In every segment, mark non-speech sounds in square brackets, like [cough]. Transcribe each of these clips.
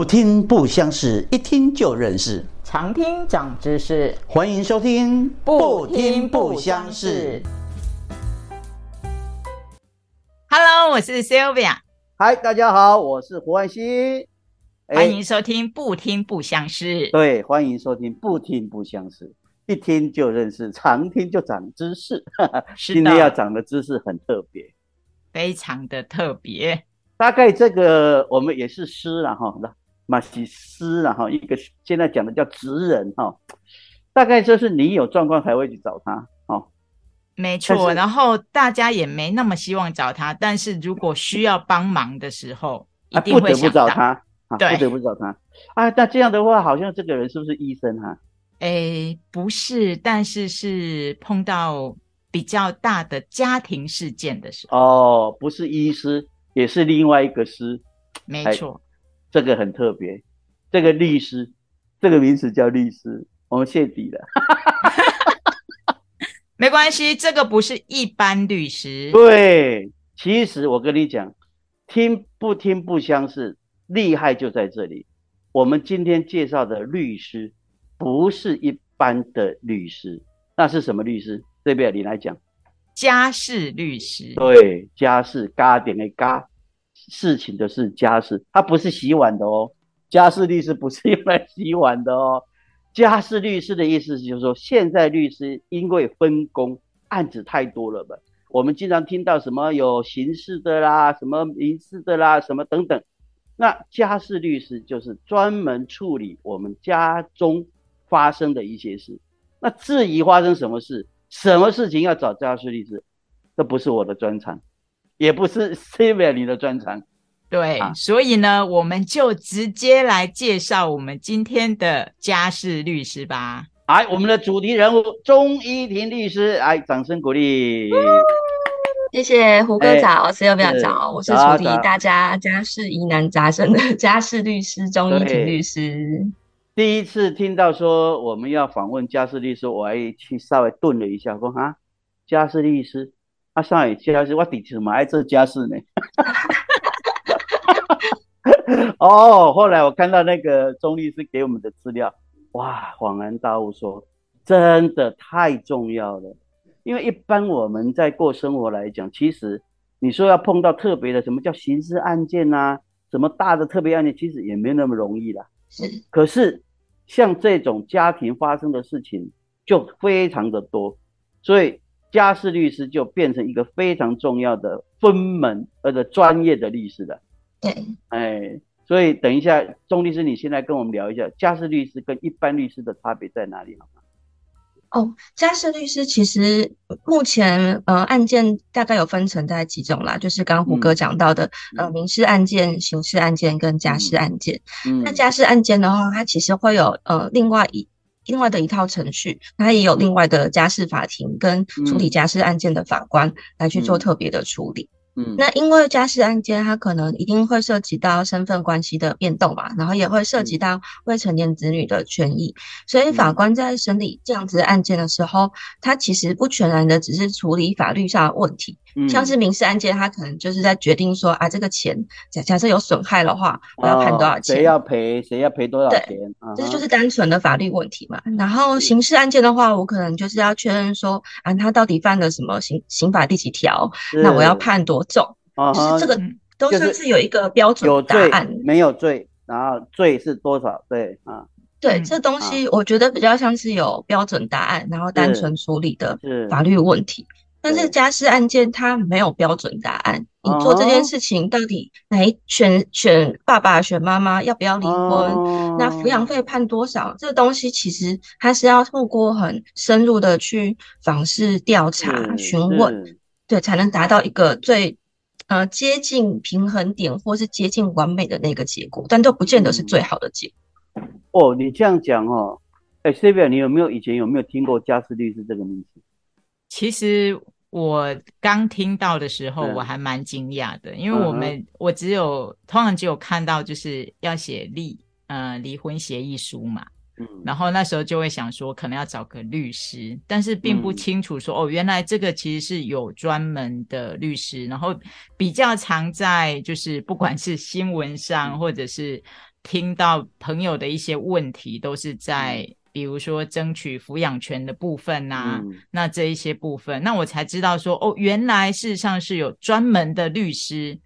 不听不相识，一听就认识。常听长知识，欢迎收听《不听不相识》。Hello，我是 Sylvia。嗨，大家好，我是胡万熙。欢迎收听《不听不相识》。对，欢迎收听《不听不相识》，一听就认识，常听就长知识。今天要长的知识很特别，非常的特别。大概这个我们也是诗了哈，马西斯啊哈，一个现在讲的叫职人哈，大概就是你有状况才会去找他哦。没错，然后大家也没那么希望找他，但是如果需要帮忙的时候，一定会不找他，对，不得不找他啊。那这样的话，好像这个人是不是医生哈？哎，不是，但是是碰到比较大的家庭事件的时候哦，不是医师。也是另外一个师，没错，这个很特别。这个律师，这个名词叫律师，我们谢底了。[laughs] 没关系，这个不是一般律师。对，其实我跟你讲，听不听不相识，厉害就在这里。我们今天介绍的律师，不是一般的律师，那是什么律师？这边你来讲。家事律师，对，家事家点的家，事情的是家事，他不是洗碗的哦。家事律师不是用来洗碗的哦。家事律师的意思就是说，现在律师因为分工，案子太多了吧？我们经常听到什么有刑事的啦，什么民事的啦，什么等等。那家事律师就是专门处理我们家中发生的一些事。那至于发生什么事？什么事情要找家事律师？这不是我的专长，也不是 l 你的专长。对，所以呢，我们就直接来介绍我们今天的家事律师吧。来，我们的主题人物钟依婷律师，来，掌声鼓励。谢谢胡哥早，C 要不要早？我是处理大家家事疑难杂症的家事律师钟依婷律师。第一次听到说我们要访问家事律师，我还去稍微顿了一下，说啊，家事律师，啊，上海家事，我底什么爱做家事呢？[laughs] 哦，后来我看到那个钟律师给我们的资料，哇，恍然大悟，说真的太重要了，因为一般我们在过生活来讲，其实你说要碰到特别的，什么叫刑事案件呐，什么大的特别案件，其实也没那么容易啦。是，可是像这种家庭发生的事情就非常的多，所以家事律师就变成一个非常重要的分门或者专业的律师了。对，哎，所以等一下，钟律师，你现在跟我们聊一下家事律师跟一般律师的差别在哪里，好吗？哦，家事律师其实目前呃案件大概有分成大概几种啦，就是刚刚胡哥讲到的呃民事案件、刑事案件跟家事案件。那家事案件的话，它其实会有呃另外一另外的一套程序，它也有另外的家事法庭跟处理家事案件的法官来去做特别的处理。嗯，那因为家事案件，它可能一定会涉及到身份关系的变动嘛，然后也会涉及到未成年子女的权益，所以法官在审理这样子案件的时候，他其实不全然的只是处理法律上的问题，像是民事案件，他可能就是在决定说啊，这个钱假假设有损害的话，我要判多少钱，谁要赔，谁要赔多少钱，这就是单纯的法律问题嘛。然后刑事案件的话，我可能就是要确认说啊，他到底犯了什么刑刑法第几条，那我要判多。重，就是这个都算是有一个标准答案，没有罪，然后罪是多少？对啊，对，这东西我觉得比较像是有标准答案，然后单纯处理的法律问题。但是家事案件它没有标准答案，你做这件事情到底哪一选选爸爸选妈妈要不要离婚？那抚养费判多少？这个东西其实它是要透过很深入的去访视调查询问，对，才能达到一个最。呃，接近平衡点或是接近完美的那个结果，但都不见得是最好的结果。哦，你这样讲哦，哎 s y l 你有没有以前有没有听过家事律师这个名字？其实我刚听到的时候，我还蛮惊讶的，因为我们我只有通常只有看到就是要写离呃离婚协议书嘛。然后那时候就会想说，可能要找个律师，但是并不清楚说，哦，原来这个其实是有专门的律师，然后比较常在就是不管是新闻上或者是听到朋友的一些问题，都是在比如说争取抚养权的部分呐，那这一些部分，那我才知道说，哦，原来事实上是有专门的律师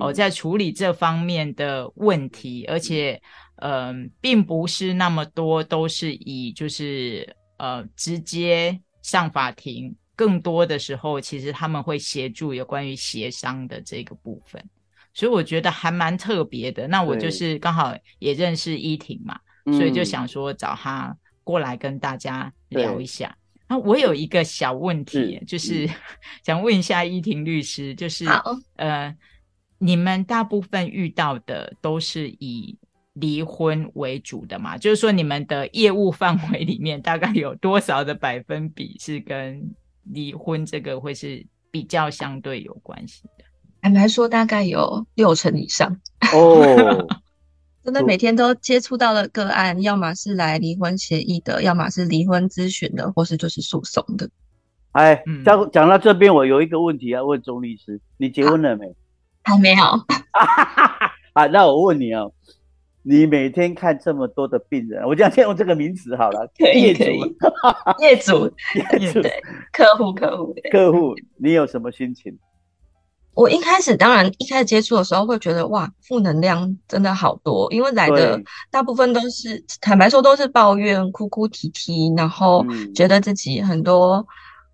哦在处理这方面的问题，而且，嗯，并不是那么多都是以就是呃直接上法庭，更多的时候其实他们会协助有关于协商的这个部分。所以我觉得还蛮特别的。那我就是刚好也认识依婷嘛，所以就想说找他过来跟大家聊一下。那我有一个小问题，就是 [laughs] 想问一下依婷律师，就是呃，你们大部分遇到的都是以离婚为主的嘛？就是说你们的业务范围里面大概有多少的百分比是跟离婚这个会是比较相对有关系的？坦白说，大概有六成以上 [laughs] 哦。真的每天都接触到了个案，要么是来离婚协议的，要么是离婚咨询的，或是就是诉讼的。哎，讲讲到这边，我有一个问题要问钟律师：你结婚了没？还没有。[laughs] 啊，那我问你哦，你每天看这么多的病人，我这样先用这个名词好了。业主，[laughs] 业主，业主，客户，客户，客户，你有什么心情？我一开始当然一开始接触的时候会觉得哇，负能量真的好多，因为来的大部分都是坦白说都是抱怨、哭哭啼啼，然后觉得自己很多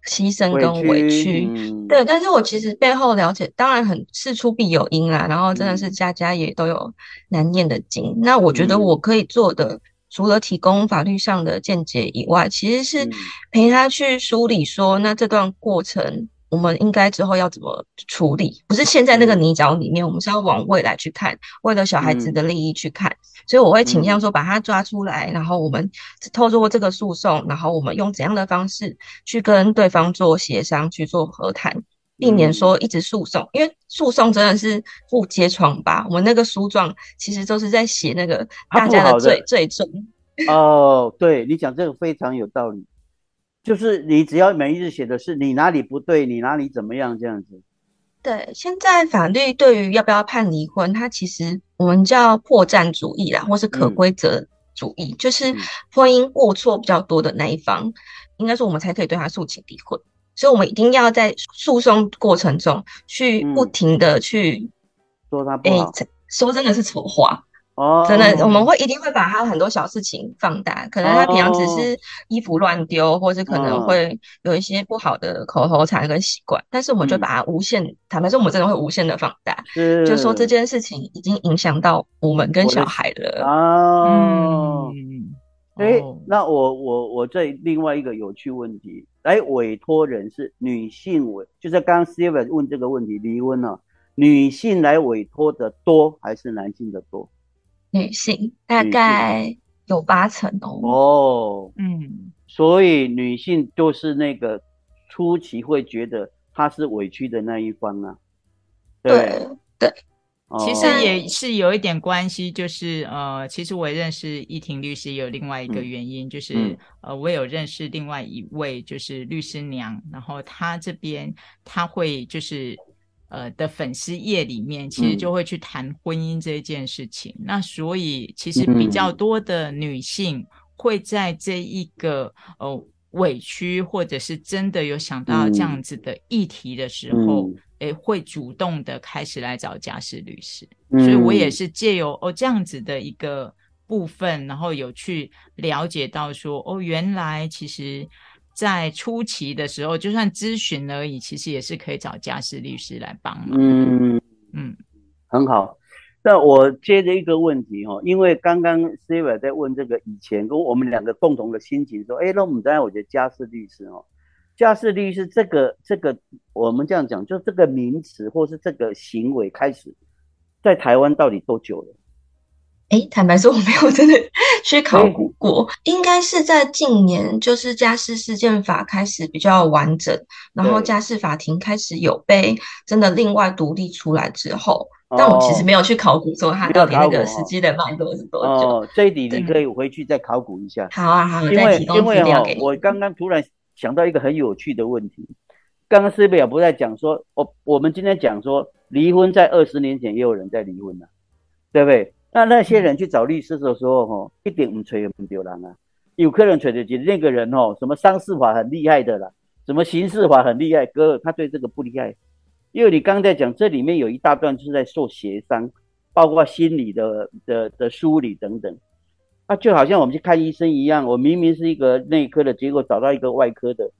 牺牲跟委屈。对，但是我其实背后了解，当然很事出必有因啦，然后真的是家家也都有难念的经。那我觉得我可以做的，除了提供法律上的见解以外，其实是陪他去梳理说，那这段过程。我们应该之后要怎么处理？不是现在那个泥沼里面，我们是要往未来去看，为了小孩子的利益去看。所以我会倾向说，把他抓出来，然后我们透过这个诉讼，然后我们用怎样的方式去跟对方做协商，去做和谈，避免说一直诉讼，因为诉讼真的是不揭疮疤。我们那个诉状其实都是在写那个大家的罪罪证。哦，对你讲这个非常有道理。就是你只要每一日写的是你哪里不对，你哪里怎么样这样子。对，现在法律对于要不要判离婚，它其实我们叫破绽主义啦，或是可规则主义，就是婚姻过错比较多的那一方，应该说我们才可以对他诉请离婚。所以，我们一定要在诉讼过程中去不停的去说他不好，说真的是丑话。哦，真的，我们会一定会把他很多小事情放大，可能他平常只是衣服乱丢，或是可能会有一些不好的口头禅跟习惯，但是我们就把它无限，坦白说，我们真的会无限的放大，就说这件事情已经影响到我们跟小孩了。哦，哎，那我我我这另外一个有趣问题，来委托人是女性委，就是刚刚 Steven 问这个问题，离婚了，女性来委托的多还是男性的多？女性大概有八成哦。哦，嗯，所以女性就是那个初期会觉得她是委屈的那一方啊。对对，其实也是有一点关系，就是呃，其实我认识依婷律师有另外一个原因，就是呃，我有认识另外一位就是律师娘，然后她这边她会就是。呃的粉丝页里面，其实就会去谈婚姻这件事情。那所以其实比较多的女性会在这一个呃委屈，或者是真的有想到这样子的议题的时候，诶，会主动的开始来找家事律师。所以我也是借由哦这样子的一个部分，然后有去了解到说，哦，原来其实。在初期的时候，就算咨询而已，其实也是可以找家事律师来帮忙。嗯嗯，很好。那我接着一个问题哈，因为刚刚 s i v a 在问这个以前跟我们两个共同的心情，说，哎，那我们当然我觉得家事律师哦，家事律师这个这个，我们这样讲，就这个名词或是这个行为开始在台湾到底多久了？哎，坦白说，我没有真的 [laughs] 去考古过，应该是在近年，就是家事事件法开始比较完整，然后家事法庭开始有被真的另外独立出来之后，但我其实没有去考古说它到底那个实际的脉络是多久。哦，这一点你可以回去再考古一下。好啊，好，因为因为哈，我刚刚突然想到一个很有趣的问题，刚刚斯贝尔不在讲说，我我们今天讲说离婚在二十年前也有人在离婚呢，对不对？那那些人去找律师的时候，哈，一点唔吹唔丢人啊。有客人吹的就那个人哦，什么商事法很厉害的啦，什么刑事法很厉害，哥他对这个不厉害。因为你刚才讲，这里面有一大段是在做协商，包括心理的的的梳理等等。啊，就好像我们去看医生一样，我明明是一个内科的，结果找到一个外科的，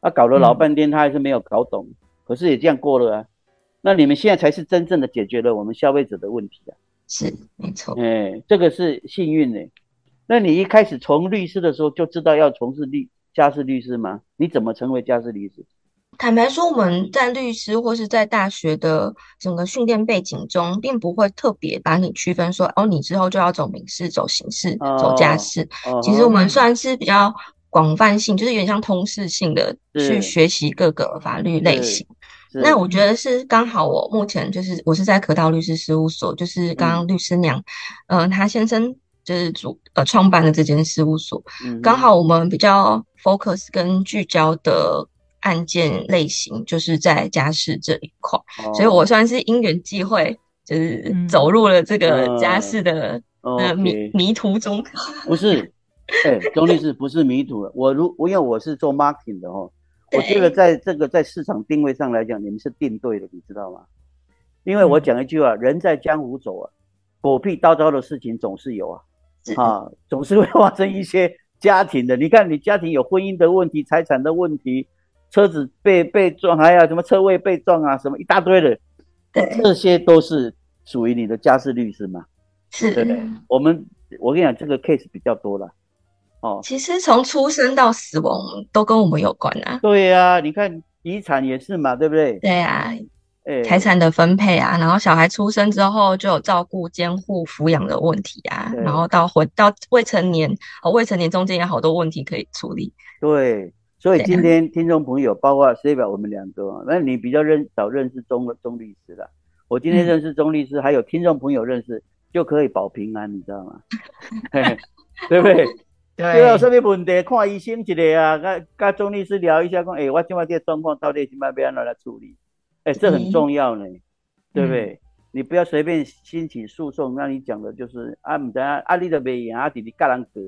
啊，搞了老半天，他还是没有搞懂，可是也这样过了啊。那你们现在才是真正的解决了我们消费者的问题啊。是，没错。哎，这个是幸运呢。那你一开始从律师的时候就知道要从事律家事律师吗？你怎么成为家事律师？坦白说，我们在律师或是在大学的整个训练背景中，并不会特别把你区分说，哦，你之后就要走民事、走刑事、走家事。其实我们算是比较广泛性，就是有点像通识性的去学习各个法律类型。那我觉得是刚好，我目前就是我是在可道律师事务所，就是刚刚律师娘，嗯，他先生就是主呃创办的这间事务所，刚好我们比较 focus 跟聚焦的。案件类型就是在家事这一块，所以我算是因缘际会，就是走入了这个家事的呃迷迷途中。不是，哎，钟律师不是迷途，我如我因为我是做 marketing 的哦，我觉得在这个在市场定位上来讲，你们是定对的，你知道吗？因为我讲一句话，人在江湖走啊，狗屁叨叨的事情总是有啊，啊，总是会发生一些家庭的。你看，你家庭有婚姻的问题、财产的问题。车子被被撞，还有什么车位被撞啊，什么一大堆的，这些都是属于你的家事律师嘛？是，对我们我跟你讲，这个 case 比较多了。哦，其实从出生到死亡都跟我们有关啊。对呀，你看遗产也是嘛，对不对？对啊，哎，财产的分配啊，然后小孩出生之后就有照顾、监护、抚养的问题啊，然后到婚到未成年和未成年中间有好多问题可以处理。对。所以今天听众朋友，包括 C 表我们两个，那你比较认早认识钟钟律师了。我今天认识钟律师，还有听众朋友认识，就可以保平安，你知道吗？[laughs] 对不对？对啊，什么问题看医生一个啊，跟跟钟律师聊一下，讲哎，我今晚这状况到底怎么样来处理？哎，这很重要呢，对不对？你不要随便兴起诉讼，那你讲的就是啊，唔知啊，啊你都未赢，啊弟弟甲人过。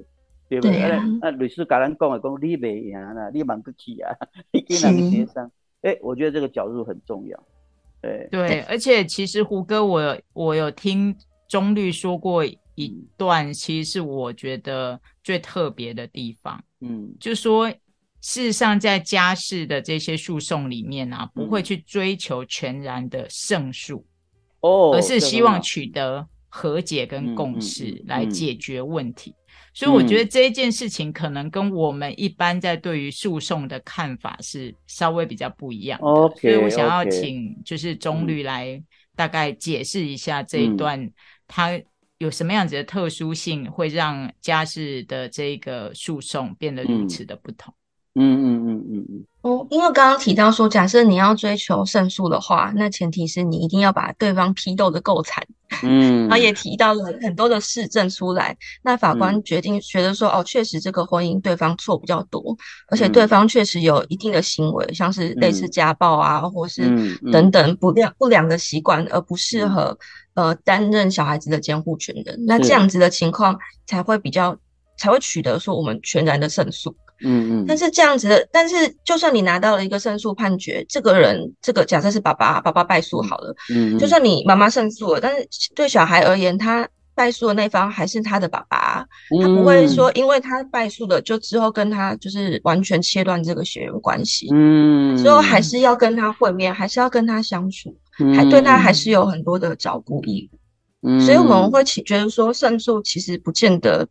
对不对？那律师跟人讲的讲，你袂赢啦，你忙不起啊，你跟 [laughs] 人协商。哎，我觉得这个角度很重要。对对，而且其实胡哥，我我有听钟律说过一段，其实是我觉得最特别的地方。嗯，就说事实上在家事的这些诉讼里面啊，不会去追求全然的胜诉，哦，而是希望取得和解跟共识来解决问题。所以我觉得这一件事情可能跟我们一般在对于诉讼的看法是稍微比较不一样的，所以我想要请就是中律来大概解释一下这一段，它有什么样子的特殊性，会让家事的这个诉讼变得如此的不同。嗯嗯嗯嗯嗯。哦，因为刚刚提到说，假设你要追求胜诉的话，那前提是你一定要把对方批斗的够惨。嗯，然后也提到了很多的事证出来，那法官决定觉得说，哦，确实这个婚姻对方错比较多，而且对方确实有一定的行为，像是类似家暴啊，或是等等不良不良的习惯，而不适合呃担任小孩子的监护权人。那这样子的情况才会比较才会取得说我们全然的胜诉。嗯嗯，但是这样子的，但是就算你拿到了一个胜诉判决，这个人这个假设是爸爸，爸爸败诉好了，嗯，就算你妈妈胜诉了，但是对小孩而言，他败诉的那方还是他的爸爸，他不会。说因为他败诉了，就之后跟他就是完全切断这个血缘关系，嗯，之后还是要跟他会面，还是要跟他相处，还对他。还是有很多的照顾义务，嗯，所以我们会觉得说胜诉其实不见得。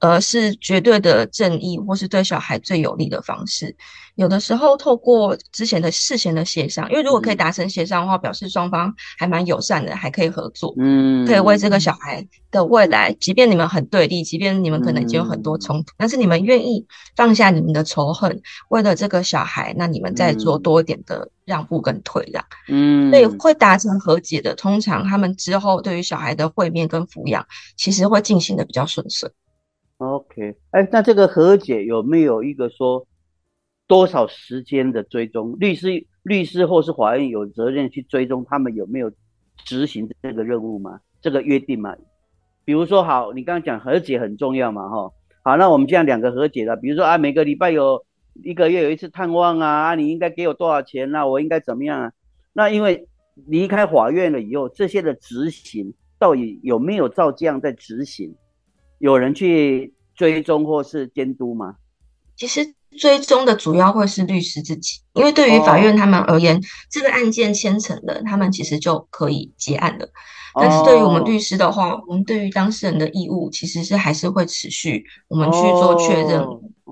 呃，是绝对的正义，或是对小孩最有利的方式。有的时候，透过之前的事前的协商，因为如果可以达成协商的话，表示双方还蛮友善的，还可以合作，嗯，可以为这个小孩的未来，即便你们很对立，即便你们可能已经有很多冲突，但是你们愿意放下你们的仇恨，为了这个小孩，那你们再做多一点的让步跟退让，嗯，所以会达成和解的。通常他们之后对于小孩的会面跟抚养，其实会进行的比较顺遂。OK，哎，那这个和解有没有一个说多少时间的追踪？律师、律师或是法院有责任去追踪他们有没有执行这个任务吗？这个约定吗？比如说好，你刚刚讲和解很重要嘛，哈，好，那我们这样两个和解了，比如说啊，每个礼拜有一个月有一次探望啊，你应该给我多少钱啊？我应该怎么样啊？那因为离开法院了以后，这些的执行到底有没有照这样在执行？有人去追踪或是监督吗？其实。追踪的主要会是律师自己，因为对于法院他们而言，这个案件签成了，他们其实就可以结案了。但是对于我们律师的话，我们对于当事人的义务其实是还是会持续，我们去做确认、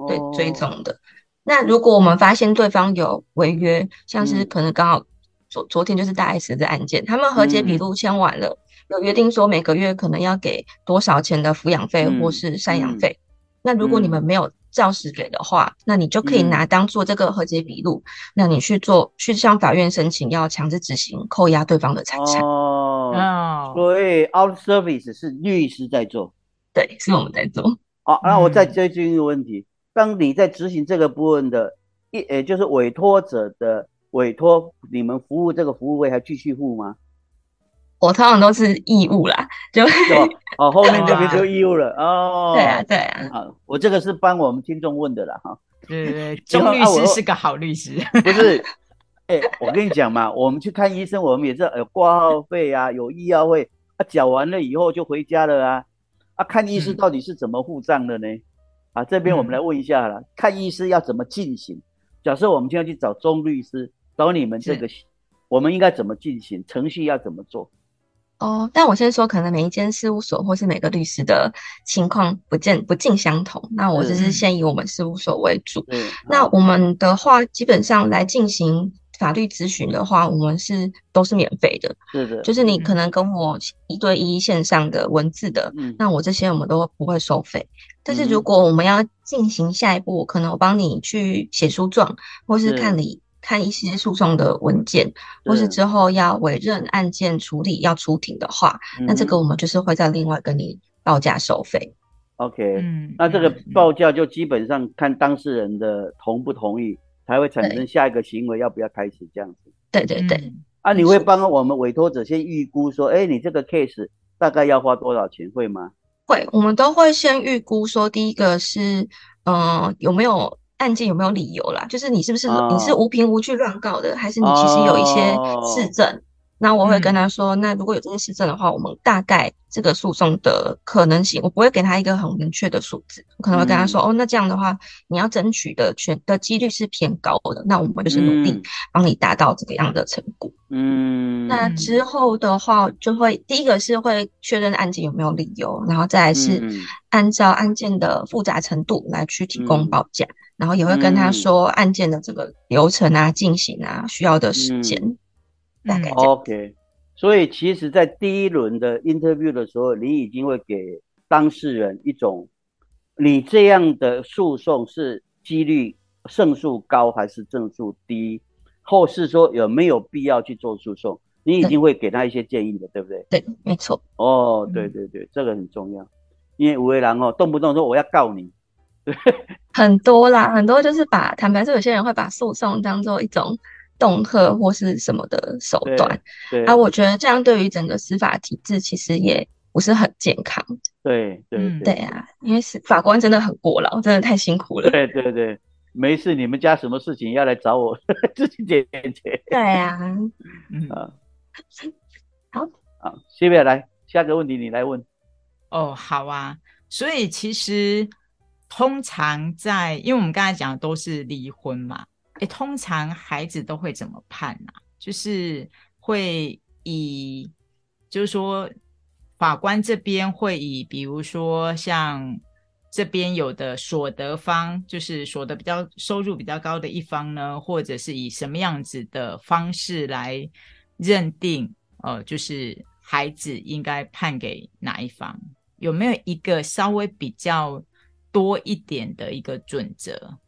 对追踪的。那如果我们发现对方有违约，像是可能刚好昨昨天就是大 S 的案件，他们和解笔录签完了，有约定说每个月可能要给多少钱的抚养费或是赡养费。那如果你们没有照实给的话，那你就可以拿当做这个和解笔录，那你去做去向法院申请要强制执行扣押对方的财产。哦，所以 out service 是律师在做，对，是我们在做。好，那我再追究一个问题：当你在执行这个部分的，一呃，就是委托者的委托，你们服务这个服务费还继续付吗？我通常都是义务啦，就哦，[laughs] 后面这边就义务了哦。对啊，对啊。啊，我这个是帮我们听众问的啦，哈。对对，[laughs] 钟律师是个好律师。[laughs] 不是，哎，我跟你讲嘛，我们去看医生，我们也是有挂号费啊，有医药费，啊，缴完了以后就回家了啊。啊，看医师到底是怎么付账的呢？啊，这边我们来问一下了，看医师要怎么进行？假设我们现在去找钟律师，找你们这个，我们应该怎么进行？程序要怎么做？哦，但我先说，可能每一间事务所或是每个律师的情况不尽不尽相同。那我只是先以我们事务所为主。那我们的话，基本上来进行法律咨询的话，我们是都是免费的。是的，就是你可能跟我一对一线上的文字的，那我这些我们都不会收费。但是如果我们要进行下一步，可能我帮你去写诉状，或是看你。看一些诉讼的文件，或是之后要委任案件处理要出庭的话，那这个我们就是会再另外跟你报价收费。OK，嗯，那这个报价就基本上看当事人的同不同意，才会产生下一个行为要不要开始这样子。对对对。啊，你会帮我们委托者先预估说，哎，你这个 case 大概要花多少钱，会吗？会，我们都会先预估说，第一个是，嗯，有没有。案件有没有理由啦？就是你是不是你是无凭无据乱告的，还是你其实有一些事证？那我会跟他说，那如果有这些事证的话，我们大概这个诉讼的可能性，我不会给他一个很明确的数字，我可能会跟他说，哦，那这样的话，你要争取的权的几率是偏高的，那我们就是努力帮你达到这个样的成果。嗯，那之后的话，就会第一个是会确认案件有没有理由，然后再来是按照案件的复杂程度来去提供报价，然后也会跟他说案件的这个流程啊、进行啊需要的时间。OK，所以其实，在第一轮的 interview 的时候，你已经会给当事人一种，你这样的诉讼是几率胜诉高还是胜诉低，或是说有没有必要去做诉讼，你已经会给他一些建议的，对不对？对，没错。哦，对对对，这个很重要，因为吴为郎哦，动不动说我要告你，很多啦，很多就是把坦白说，有些人会把诉讼当做一种。恫吓或是什么的手段，对啊，我觉得这样对于整个司法体制其实也不是很健康。对对对啊，因为是法官真的很过劳，真的太辛苦了。对对对，没事，你们家什么事情要来找我 [laughs] 自己解决。对啊，嗯啊，[laughs] 好，好，谢谢来下个问题你来问。哦，好啊，所以其实通常在，因为我们刚才讲的都是离婚嘛。哎，通常孩子都会怎么判呢？就是会以，就是说，法官这边会以，比如说像这边有的所得方，就是所得比较收入比较高的一方呢，或者是以什么样子的方式来认定，呃，就是孩子应该判给哪一方？有没有一个稍微比较多一点的一个准则？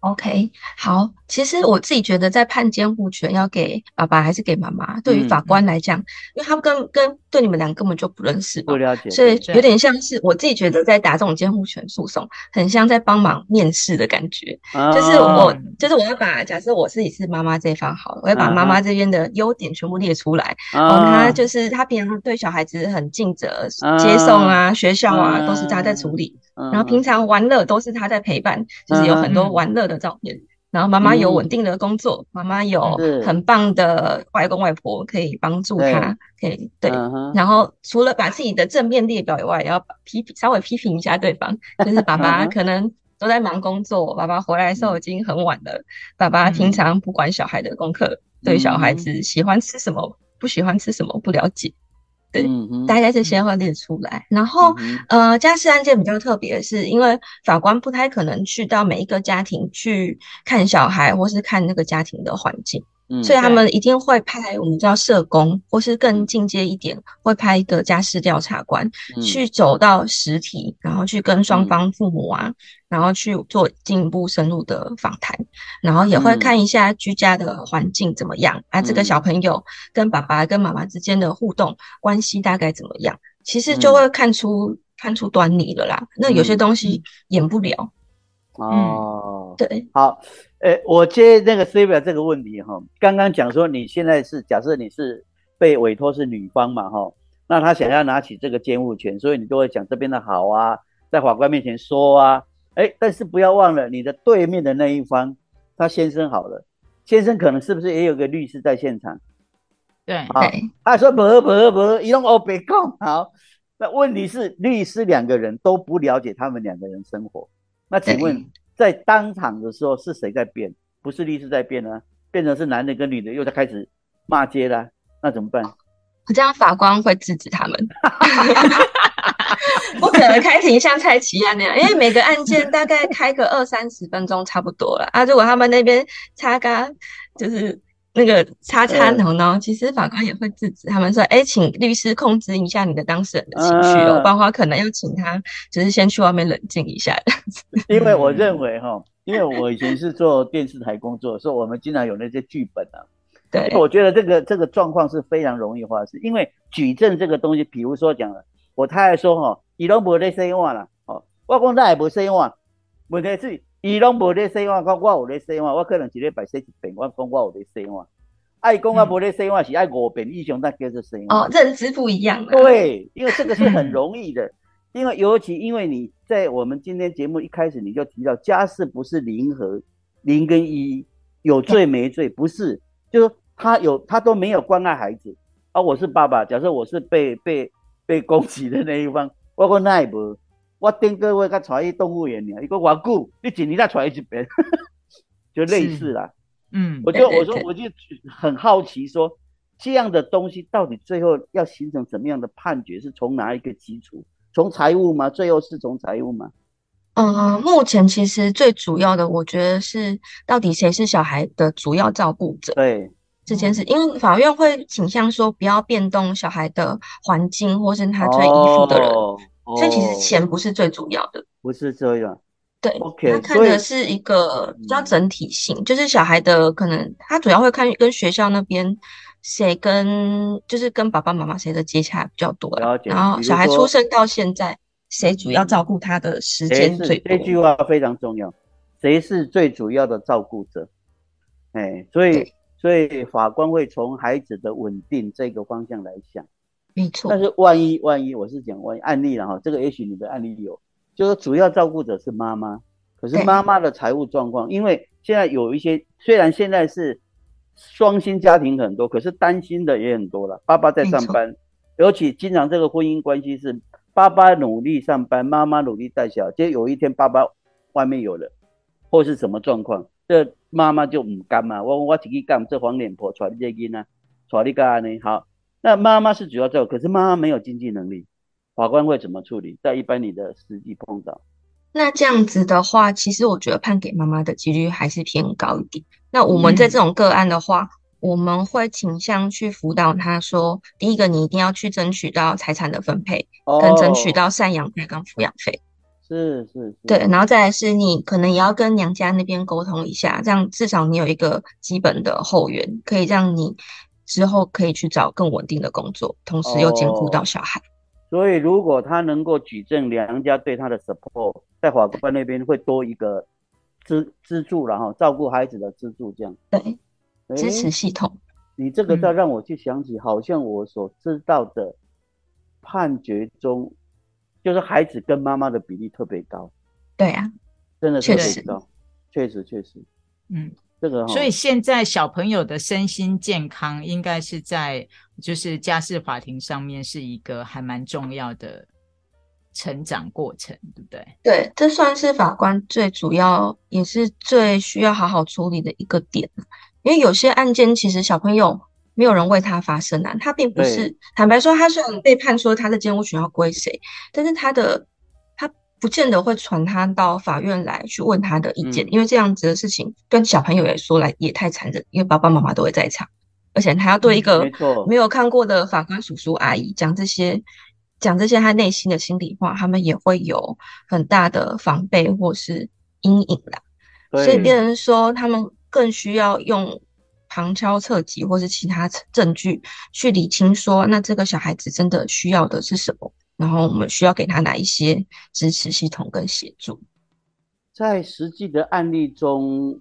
OK，好。其实我自己觉得，在判监护权要给爸爸还是给妈妈，对于法官来讲，因为他们跟跟对你们俩根本就不认识，不了解，所以有点像是我自己觉得在打这种监护权诉讼，很像在帮忙面试的感觉。就是我，就是我要把假设我自己是妈妈这一方好了，我要把妈妈这边的优点全部列出来。哦，他就是他平常对小孩子很尽责，接送啊、学校啊都是他在处理，然后平常玩乐都是他在陪伴，就是有很多玩乐的照片。然后妈妈有稳定的工作，妈妈有很棒的外公外婆可以帮助他，可以对。然后除了把自己的正面列表以外，也要批评稍微批评一下对方，就是爸爸可能都在忙工作，爸爸回来的时候已经很晚了，爸爸平常不管小孩的功课，对小孩子喜欢吃什么，不喜欢吃什么不了解。对，大概这些会列出来。然后，呃，家事案件比较特别的是，因为法官不太可能去到每一个家庭去看小孩，或是看那个家庭的环境。所以他们一定会派我们叫社工，或是更进阶一点，会派一个家事调查官去走到实体，然后去跟双方父母啊，然后去做进一步深入的访谈，然后也会看一下居家的环境怎么样啊，这个小朋友跟爸爸跟妈妈之间的互动关系大概怎么样，其实就会看出看出端倪了啦。那有些东西演不了。哦，对，好。诶，我接那个 C 表这个问题哈，刚刚讲说你现在是假设你是被委托是女方嘛哈，那他想要拿起这个监护权，所以你就会讲这边的好啊，在法官面前说啊，哎，但是不要忘了你的对面的那一方，他先生好了，先生可能是不是也有个律师在现场？对，好，他说不不不，一弄哦别讲好，那问题是律师两个人都不了解他们两个人生活，那请问？在当场的时候是谁在变？不是律师在变呢，变成是男的跟女的又在开始骂街了，那怎么办？这样法官会制止他们，[laughs] 不可能开庭像蔡奇亚那样，因为每个案件大概开个二三十分钟差不多了啊。如果他们那边擦干，就是。那个擦擦头呢？其实法官也会制止他们说：“哎，请律师控制一下你的当事人的情绪哦，包括可能要请他，就是先去外面冷静一下。[laughs] ”因为我认为哈，因为我以前是做电视台工作，所以我们经常有那些剧本啊。对，我觉得这个这个状况是非常容易发生，因为举证这个东西，比如说讲了，我太太说哈，伊拢无咧洗碗啦，哦，我讲那也无洗碗，问题是。伊拢无咧洗碗，讲我有咧洗碗，我可能一日白说一遍，我讲我有咧洗碗。爱讲我无咧说话，是爱五遍以上那叫做说话。哦，认知不一样。对，因为这个是很容易的，[laughs] 因为尤其因为你在我们今天节目一开始你就提到家事不是零和零跟一，有罪没罪 [laughs] 不是，就是他有他都没有关爱孩子。啊，我是爸爸，假设我是被被被攻击的那一方，[laughs] 我讲那也无。我顶个月才带去动物园呢，一个偌久，你一年才带一遍，[laughs] 就类似啦。嗯，我就我说我就很好奇，说这样的东西到底最后要形成什么样的判决，是从哪一个基础？从财务吗？最后是从财务吗？嗯，目前其实最主要的，我觉得是到底谁是小孩的主要照顾者？对这件事，因为法院会倾向说不要变动小孩的环境，或是他最依附的人。所以其实钱不是最主要的，不是这样。对，他看的是一个比较整体性，就是小孩的可能，他主要会看跟学校那边谁跟就是跟爸爸妈妈谁的接洽比较多。然后小孩出生到现在，谁主要照顾他的时间最多？这句话非常重要，谁是最主要的照顾者？哎，所以所以法官会从孩子的稳定这个方向来想。没错，但是万一万一我是讲万一案例了哈，这个也许你的案例有，就是主要照顾者是妈妈，可是妈妈的财务状况，因为现在有一些虽然现在是双薪家庭很多，可是单薪的也很多了。爸爸在上班，尤其经常这个婚姻关系是爸爸努力上班，妈妈努力带小孩，结果有一天爸爸外面有了，或是什么状况，这妈妈就唔甘嘛，我我自己干，这黄脸婆带你这囡啊，带你干呢好。那妈妈是主要照顾，可是妈妈没有经济能力，法官会怎么处理？在一般你的实际碰到，那这样子的话，其实我觉得判给妈妈的几率还是偏高一点。那我们在这种个案的话，我们会倾向去辅导他说，第一个你一定要去争取到财产的分配，跟争取到赡养费跟抚养费。是是，对，然后再来是你可能也要跟娘家那边沟通一下，这样至少你有一个基本的后援，可以让你之后可以去找更稳定的工作，同时又兼顾到小孩。所以如果他能够举证娘家对他的 support，在法官那边会多一个资资助然后照顾孩子的资助这样。对，支持系统。你这个再让我去想起，好像我所知道的判决中。就是孩子跟妈妈的比例特别高，对呀，真的特别高，确实确实，嗯，这个所以现在小朋友的身心健康应该是在就是家事法庭上面是一个还蛮重要的成长过程，对不对？对，这算是法官最主要也是最需要好好处理的一个点，因为有些案件其实小朋友。没有人为他发声啊！他并不是坦白说，他虽然被判说他的监护权要归谁，但是他的他不见得会传他到法院来去问他的意见，因为这样子的事情对小朋友来说来也太残忍，因为爸爸妈妈都会在场，而且他要对一个没有看过的法官叔叔阿姨讲这些讲这些他内心的心里话，他们也会有很大的防备或是阴影啦。所以别人说他们更需要用。旁敲侧击，或是其他证据去理清，说那这个小孩子真的需要的是什么，然后我们需要给他哪一些支持系统跟协助。在实际的案例中，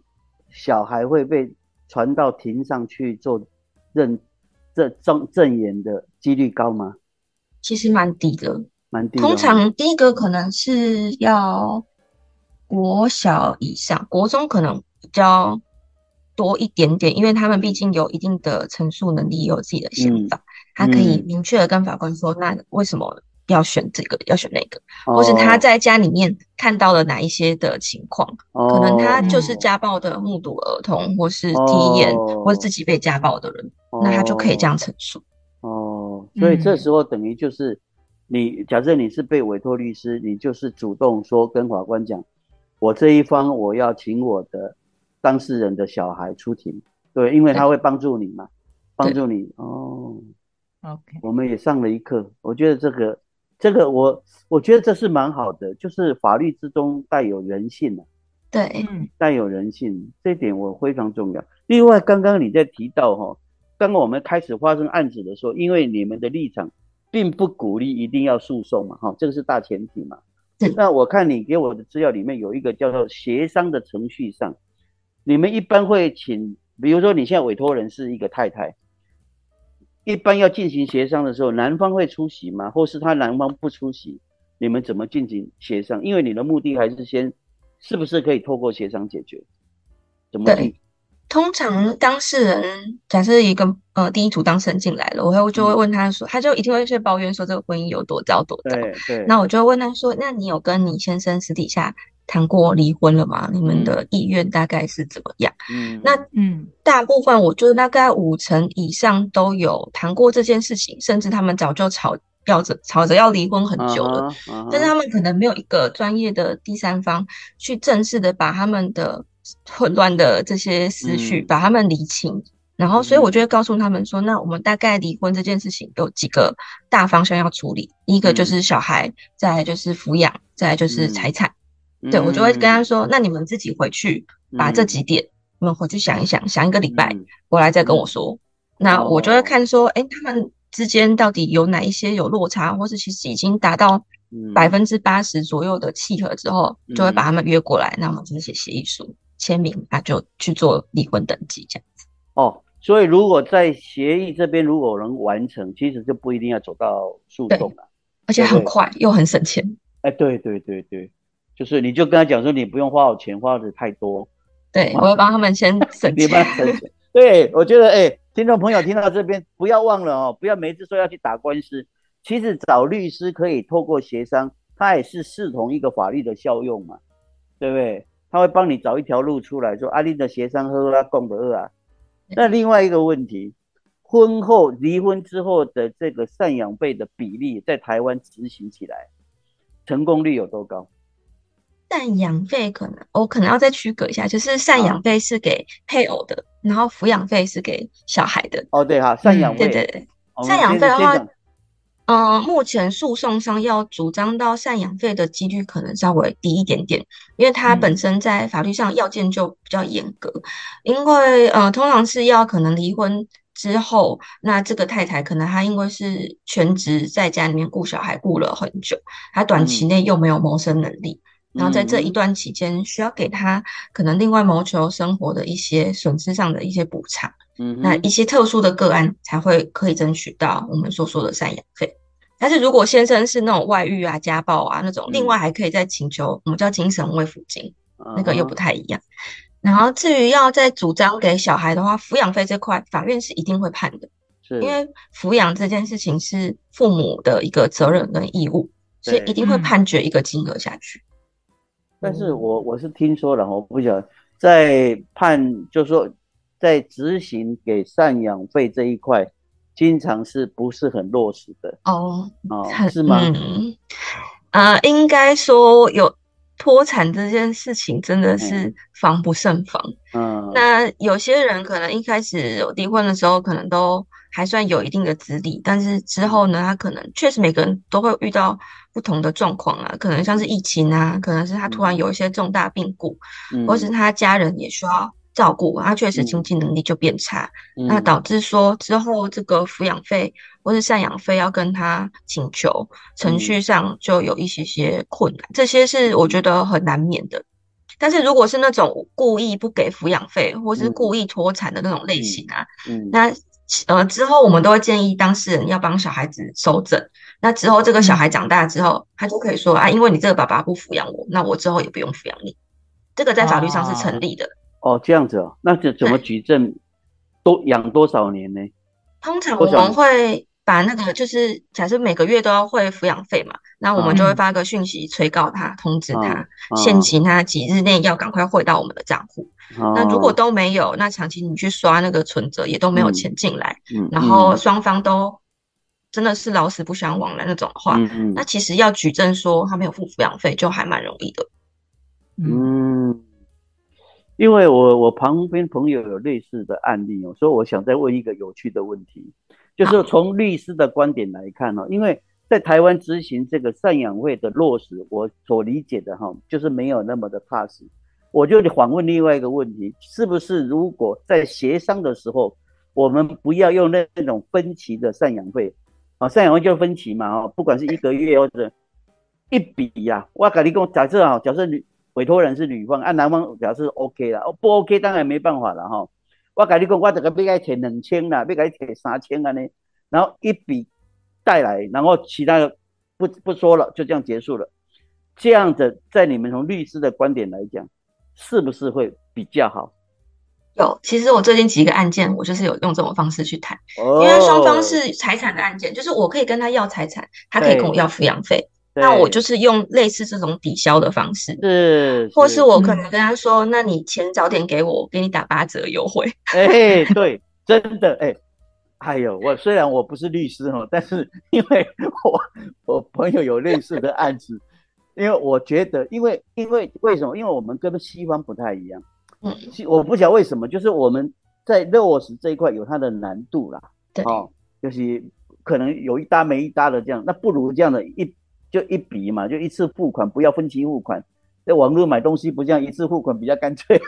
小孩会被传到庭上去做认证证证言的几率高吗？其实蛮低的，蛮低。通常第一个可能是要国小以上，国中可能比较。多一点点，因为他们毕竟有一定的陈述能力，有自己的想法，他可以明确的跟法官说，那为什么要选这个，要选那个，或是他在家里面看到了哪一些的情况，可能他就是家暴的目睹儿童，或是体验，或是自己被家暴的人，那他就可以这样陈述。哦，所以这时候等于就是你，假设你是被委托律师，你就是主动说跟法官讲，我这一方我要请我的。当事人的小孩出庭，对，因为他会帮助你嘛，帮助你哦。OK，我们也上了一课，我觉得这个，这个我我觉得这是蛮好的，就是法律之中带有人性的，对，带有人性，这点我非常重要。另外，刚刚你在提到哈，刚刚我们开始发生案子的时候，因为你们的立场并不鼓励一定要诉讼嘛，哈，这个是大前提嘛。那我看你给我的资料里面有一个叫做协商的程序上。你们一般会请，比如说你现在委托人是一个太太，一般要进行协商的时候，男方会出席吗？或是他男方不出席，你们怎么进行协商？因为你的目的还是先，是不是可以透过协商解决？怎么对？通常当事人假设一个呃第一组当事人进来了，我会就会问他说，他就一定会去抱怨说这个婚姻有多糟多糟。那我就问他说，那你有跟你先生私底下？谈过离婚了吗？你们的意愿大概是怎么样？嗯，那嗯，大部分我觉得大概五成以上都有谈过这件事情，甚至他们早就吵要着吵着要离婚很久了，但是他们可能没有一个专业的第三方去正式的把他们的混乱的这些思绪把他们理清，然后所以我就会告诉他们说，那我们大概离婚这件事情有几个大方向要处理，一个就是小孩，再就是抚养，再就是财产。对，我就会跟他说：“那你们自己回去把这几点，你们回去想一想，想一个礼拜，回来再跟我说。那我就会看说，哎，他们之间到底有哪一些有落差，或是其实已经达到百分之八十左右的契合之后，就会把他们约过来，那我们就写协议书，签名，那就去做离婚登记这样子。哦，所以如果在协议这边如果能完成，其实就不一定要走到诉讼了，而且很快又很省钱。哎，对对对对。就是你就跟他讲说，你不用花我钱，花的太多。对，我会帮他们先 [laughs] 省钱。省钱。对，我觉得，哎，听众朋友听到这边，不要忘了哦，不要每次说要去打官司，其实找律师可以透过协商，他也是视同一个法律的效用嘛，对不对？他会帮你找一条路出来，说阿丽的协商喝啊，共的二啊。那另外一个问题，婚后离婚之后的这个赡养费的比例，在台湾执行起来，成功率有多高？赡养费可能我可能要再区隔一下，就是赡养费是给配偶的，然后抚养费是给小孩的。哦，对哈，赡养费，对对。对，赡养费的话，嗯，目前诉讼上要主张到赡养费的几率可能稍微低一点点，因为它本身在法律上要件就比较严格，因为呃，通常是要可能离婚之后，那这个太太可能她因为是全职在家里面顾小孩顾了很久，她短期内又没有谋生能力，然后在这一段期间需要给他可能另外谋求生活的一些损失上的一些补偿。嗯那一些特殊的个案才会可以争取到我们所说的赡养费，但是如果先生是那种外遇啊、家暴啊那种，另外还可以再请求我们叫精神慰抚金，那个又不太一样。然后至于要再主张给小孩的话，抚养费这块法院是一定会判的，因为抚养这件事情是父母的一个责任跟义务，所以一定会判决一个金额下去。但是我我是听说了，我不晓得在判，就是说。在执行给赡养费这一块，经常是不是很落实的哦？哦，是吗？嗯，呃，应该说有脱产这件事情真的是防不胜防。嗯，那有些人可能一开始有离婚的时候，可能都还算有一定的资历，但是之后呢，他可能确实每个人都会遇到不同的状况啊，可能像是疫情啊，可能是他突然有一些重大病故，或是他家人也需要。照顾他确实经济能力就变差，那导致说之后这个抚养费或是赡养费要跟他请求，程序上就有一些些困难，这些是我觉得很难免的。但是如果是那种故意不给抚养费或是故意脱产的那种类型啊，那呃之后我们都会建议当事人要帮小孩子收整。那之后这个小孩长大之后，他就可以说啊，因为你这个爸爸不抚养我，那我之后也不用抚养你，这个在法律上是成立的。哦，这样子哦，那这怎么举证？多养多少年呢？通常我们会把那个，就是假设每个月都要汇抚养费嘛，那我们就会发个讯息催告他，通知他，限期他几日内要赶快汇到我们的账户。那如果都没有，那长期你去刷那个存折也都没有钱进来，然后双方都真的是老死不相往来那种话，那其实要举证说他没有付抚养费，就还蛮容易的。嗯。因为我我旁边朋友有类似的案例哦，所以我想再问一个有趣的问题，就是从律师的观点来看呢，因为在台湾执行这个赡养费的落实，我所理解的哈，就是没有那么的踏实。我就反问另外一个问题，是不是如果在协商的时候，我们不要用那那种分期的赡养费啊，赡养费就是分期嘛啊，不管是一个月或者一笔呀，我跟你讲，假设啊，假设你。委托人是女方，按男方表示 OK 了，哦不 OK 当然没办法了哈。我跟你讲，我这个要该贴两千啦，要该贴三千啊呢，然后一笔带来，然后其他的不不说了，就这样结束了。这样子，在你们从律师的观点来讲，是不是会比较好？有，其实我最近几个案件，我就是有用这种方式去谈，因为双方是财产的案件，就是我可以跟他要财产，他可以跟我要抚养费。那我就是用类似这种抵消的方式，是，或是我可能跟他说，那你钱早点给我，我给你打八折优惠。[laughs] 哎，对，真的，哎，哎呦我虽然我不是律师哦，但是因为我我朋友有类似的案子，因为我觉得，因为因为为什么？因为我们跟西方不太一样，嗯，我不晓得为什么，就是我们在落实这一块有它的难度啦，对，哦，就是可能有一搭没一搭的这样，那不如这样的一。就一笔嘛，就一次付款，不要分期付款。在网络买东西不这样一次付款比较干脆。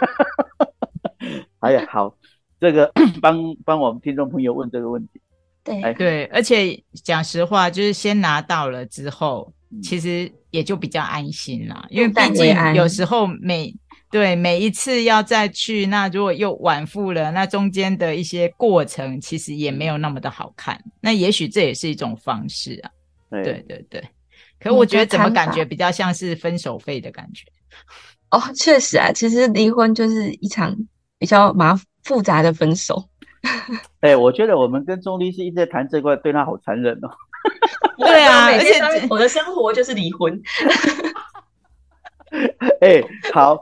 [laughs] 哎呀，好，这个 [coughs] 帮帮我们听众朋友问这个问题。对，对，而且讲实话，就是先拿到了之后，其实也就比较安心了，因为毕竟有时候每对每一次要再去，那如果又晚付了，那中间的一些过程其实也没有那么的好看。那也许这也是一种方式啊。对对对。可我觉得怎么感觉比较像是分手费的感觉？哦，确实啊，其实离婚就是一场比较麻复杂的分手。[laughs] 哎，我觉得我们跟钟律师一直在谈这块，对他好残忍哦。[laughs] 对啊，而且我的生活就是离婚。[laughs] 哎，好，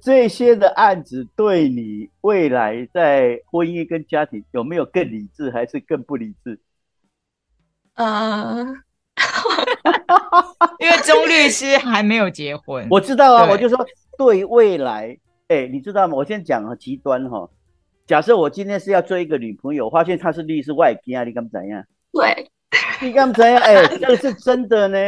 这些的案子对你未来在婚姻跟家庭有没有更理智，还是更不理智？[laughs] 呃。因为钟律师还没有结婚，我知道啊，我就说对未来，哎，你知道吗？我先讲个极端哈，假设我今天是要追一个女朋友，发现她是律师外啊，你敢怎样？对，[laughs] 你刚才哎，[laughs] 这是真的呢。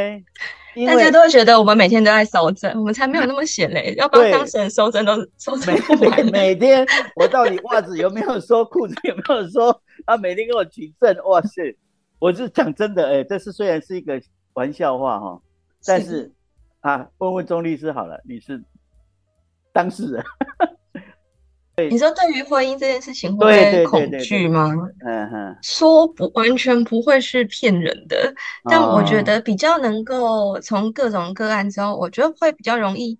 大家都会觉得我们每天都在收证，我们才没有那么闲嘞。[laughs] 要帮当事人收证都收证每每天我到底袜子有没有收，裤子有没有收他？每天给我举证，哇塞！我是讲真的，哎，这是虽然是一个玩笑话哈，但是啊，问问钟律师好了，你是当事人。你说对于婚姻这件事情会恐惧吗？嗯哼，说不完全不会是骗人的，但我觉得比较能够从各种个案之后，我觉得会比较容易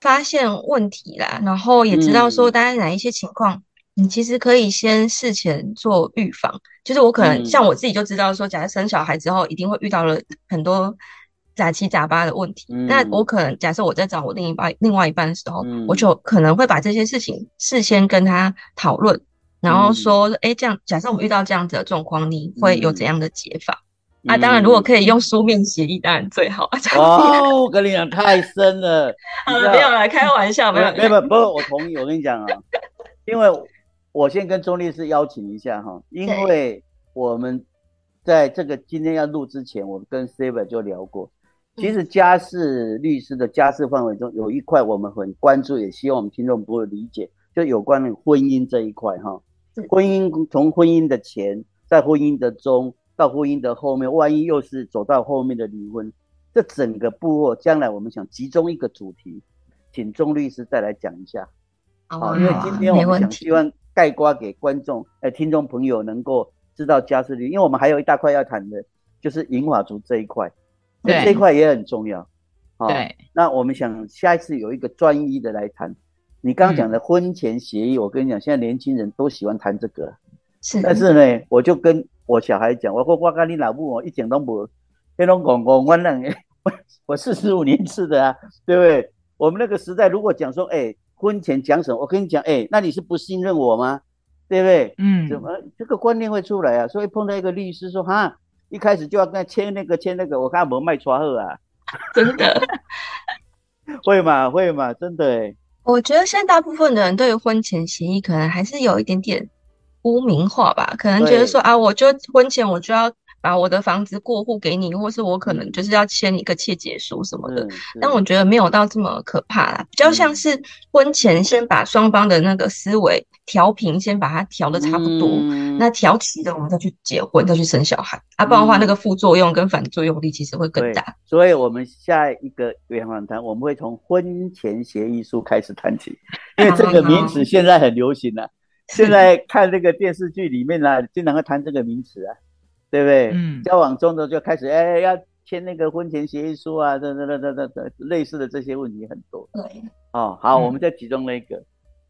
发现问题啦，然后也知道说大概哪一些情况，你其实可以先事前做预防。就是我可能像我自己就知道说，假如生小孩之后一定会遇到了很多。杂七杂八的问题，那我可能假设我在找我另一半、另外一半的时候，我就可能会把这些事情事先跟他讨论，然后说，哎，这样假设我遇到这样子的状况，你会有怎样的解法？啊，当然，如果可以用书面协议，当然最好。哦，我跟你讲，太深了。[laughs] 好了，没有了，开玩笑，没有，没有，不，我同意。我跟你讲啊，因为我先跟钟律师邀请一下哈，因为我们在这个今天要录之前，我跟 Saber 就聊过。其实家事律师的家事范围中有一块我们很关注，也希望我们听众朋友理解，就有关于婚姻这一块哈。婚姻从婚姻的前，在婚姻的中，到婚姻的后面，万一又是走到后面的离婚，这整个部落将来我们想集中一个主题，请钟律师再来讲一下。好，因为今天我们想希望盖瓜给观众、哎听众朋友能够知道家事律，因为我们还有一大块要谈的，就是银法族这一块。这一块也很重要，对。那我们想下一次有一个专一的来谈。你刚刚讲的婚前协议，我跟你讲，现在年轻人都喜欢谈这个。是。但是呢，我就跟我小孩讲，我说我跟你老母，我一点都不，那种公公，我那 [laughs] 我四十五年次的啊，对不对？我们那个时代，如果讲说，哎，婚前讲什么？我跟你讲，哎，那你是不信任我吗？对不对？嗯。怎么这个观念会出来啊？所以碰到一个律师说，哈。一开始就要跟他签那个签那个，我看没卖错货啊，[laughs] [laughs] 真的会嘛？会嘛？真的我觉得现在大部分的人对于婚前协议可能还是有一点点污名化吧，可能觉得说啊，我就婚前我就要。把我的房子过户给你，或是我可能就是要签一个切结书什么的，但我觉得没有到这么可怕啦，比较像是婚前先把双方的那个思维调平，先把它调的差不多，那调齐了，我们再去结婚，再去生小孩，啊，不然的话那个副作用跟反作用力其实会更大。所以，我们下一个圆访谈，我们会从婚前协议书开始谈起，因为这个名词现在很流行啊，现在看这个电视剧里面呢，经常会谈这个名词啊。对不对？嗯，交往中的就开始，哎，要签那个婚前协议书啊，等等等等等类似的这些问题很多。对，哦，好，我们再集中那个，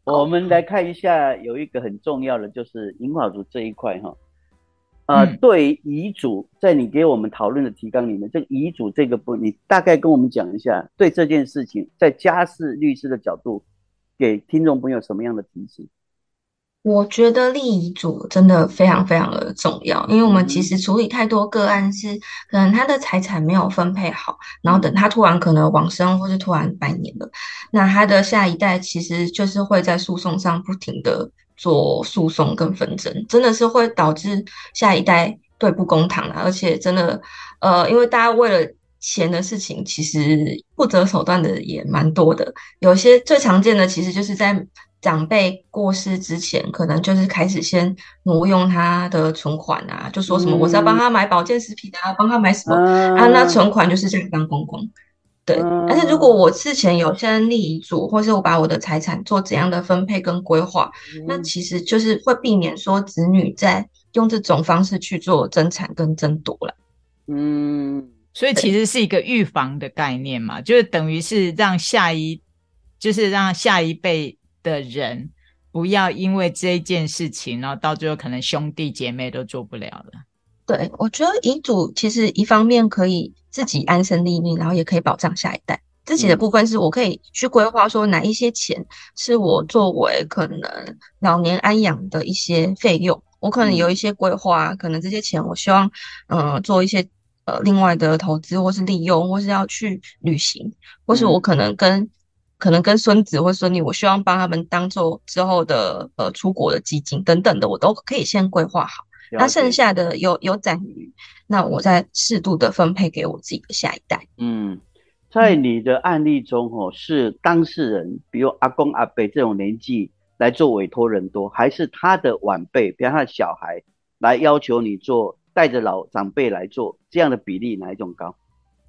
我们来看一下，有一个很重要的就是银法族这一块哈。呃，对遗嘱，在你给我们讨论的提纲里面，这个遗嘱这个部，你大概跟我们讲一下，对这件事情，在家事律师的角度，给听众朋友什么样的提醒？我觉得立遗嘱真的非常非常的重要，因为我们其实处理太多个案是，可能他的财产没有分配好，然后等他突然可能往生或是突然百年了，那他的下一代其实就是会在诉讼上不停的做诉讼跟纷争，真的是会导致下一代对簿公堂的，而且真的，呃，因为大家为了钱的事情，其实不择手段的也蛮多的，有些最常见的其实就是在。长辈过世之前，可能就是开始先挪用他的存款啊，就说什么我是要帮他买保健食品啊，帮他买什么啊，那存款就是这样当公公。对，但是如果我事前有先立遗嘱，或是我把我的财产做怎样的分配跟规划，那其实就是会避免说子女在用这种方式去做争产跟争夺了。嗯，所以其实是一个预防的概念嘛，就是等于是让下一，就是让下一辈。的人不要因为这件事情，然后到最后可能兄弟姐妹都做不了了。对，我觉得遗嘱其实一方面可以自己安身立命，然后也可以保障下一代。自己的部分是我可以去规划说哪一些钱是我作为可能老年安养的一些费用，我可能有一些规划，可能这些钱我希望嗯做一些呃另外的投资，或是利用，或是要去旅行，或是我可能跟。可能跟孙子或孙女，我希望帮他们当做之后的呃出国的基金等等的，我都可以先规划好。那剩下的有有攒余，那我再适度的分配给我自己的下一代。嗯，在你的案例中，哦，是当事人，比如阿公阿伯这种年纪来做委托人多，还是他的晚辈，比如他的小孩来要求你做，带着老长辈来做，这样的比例哪一种高？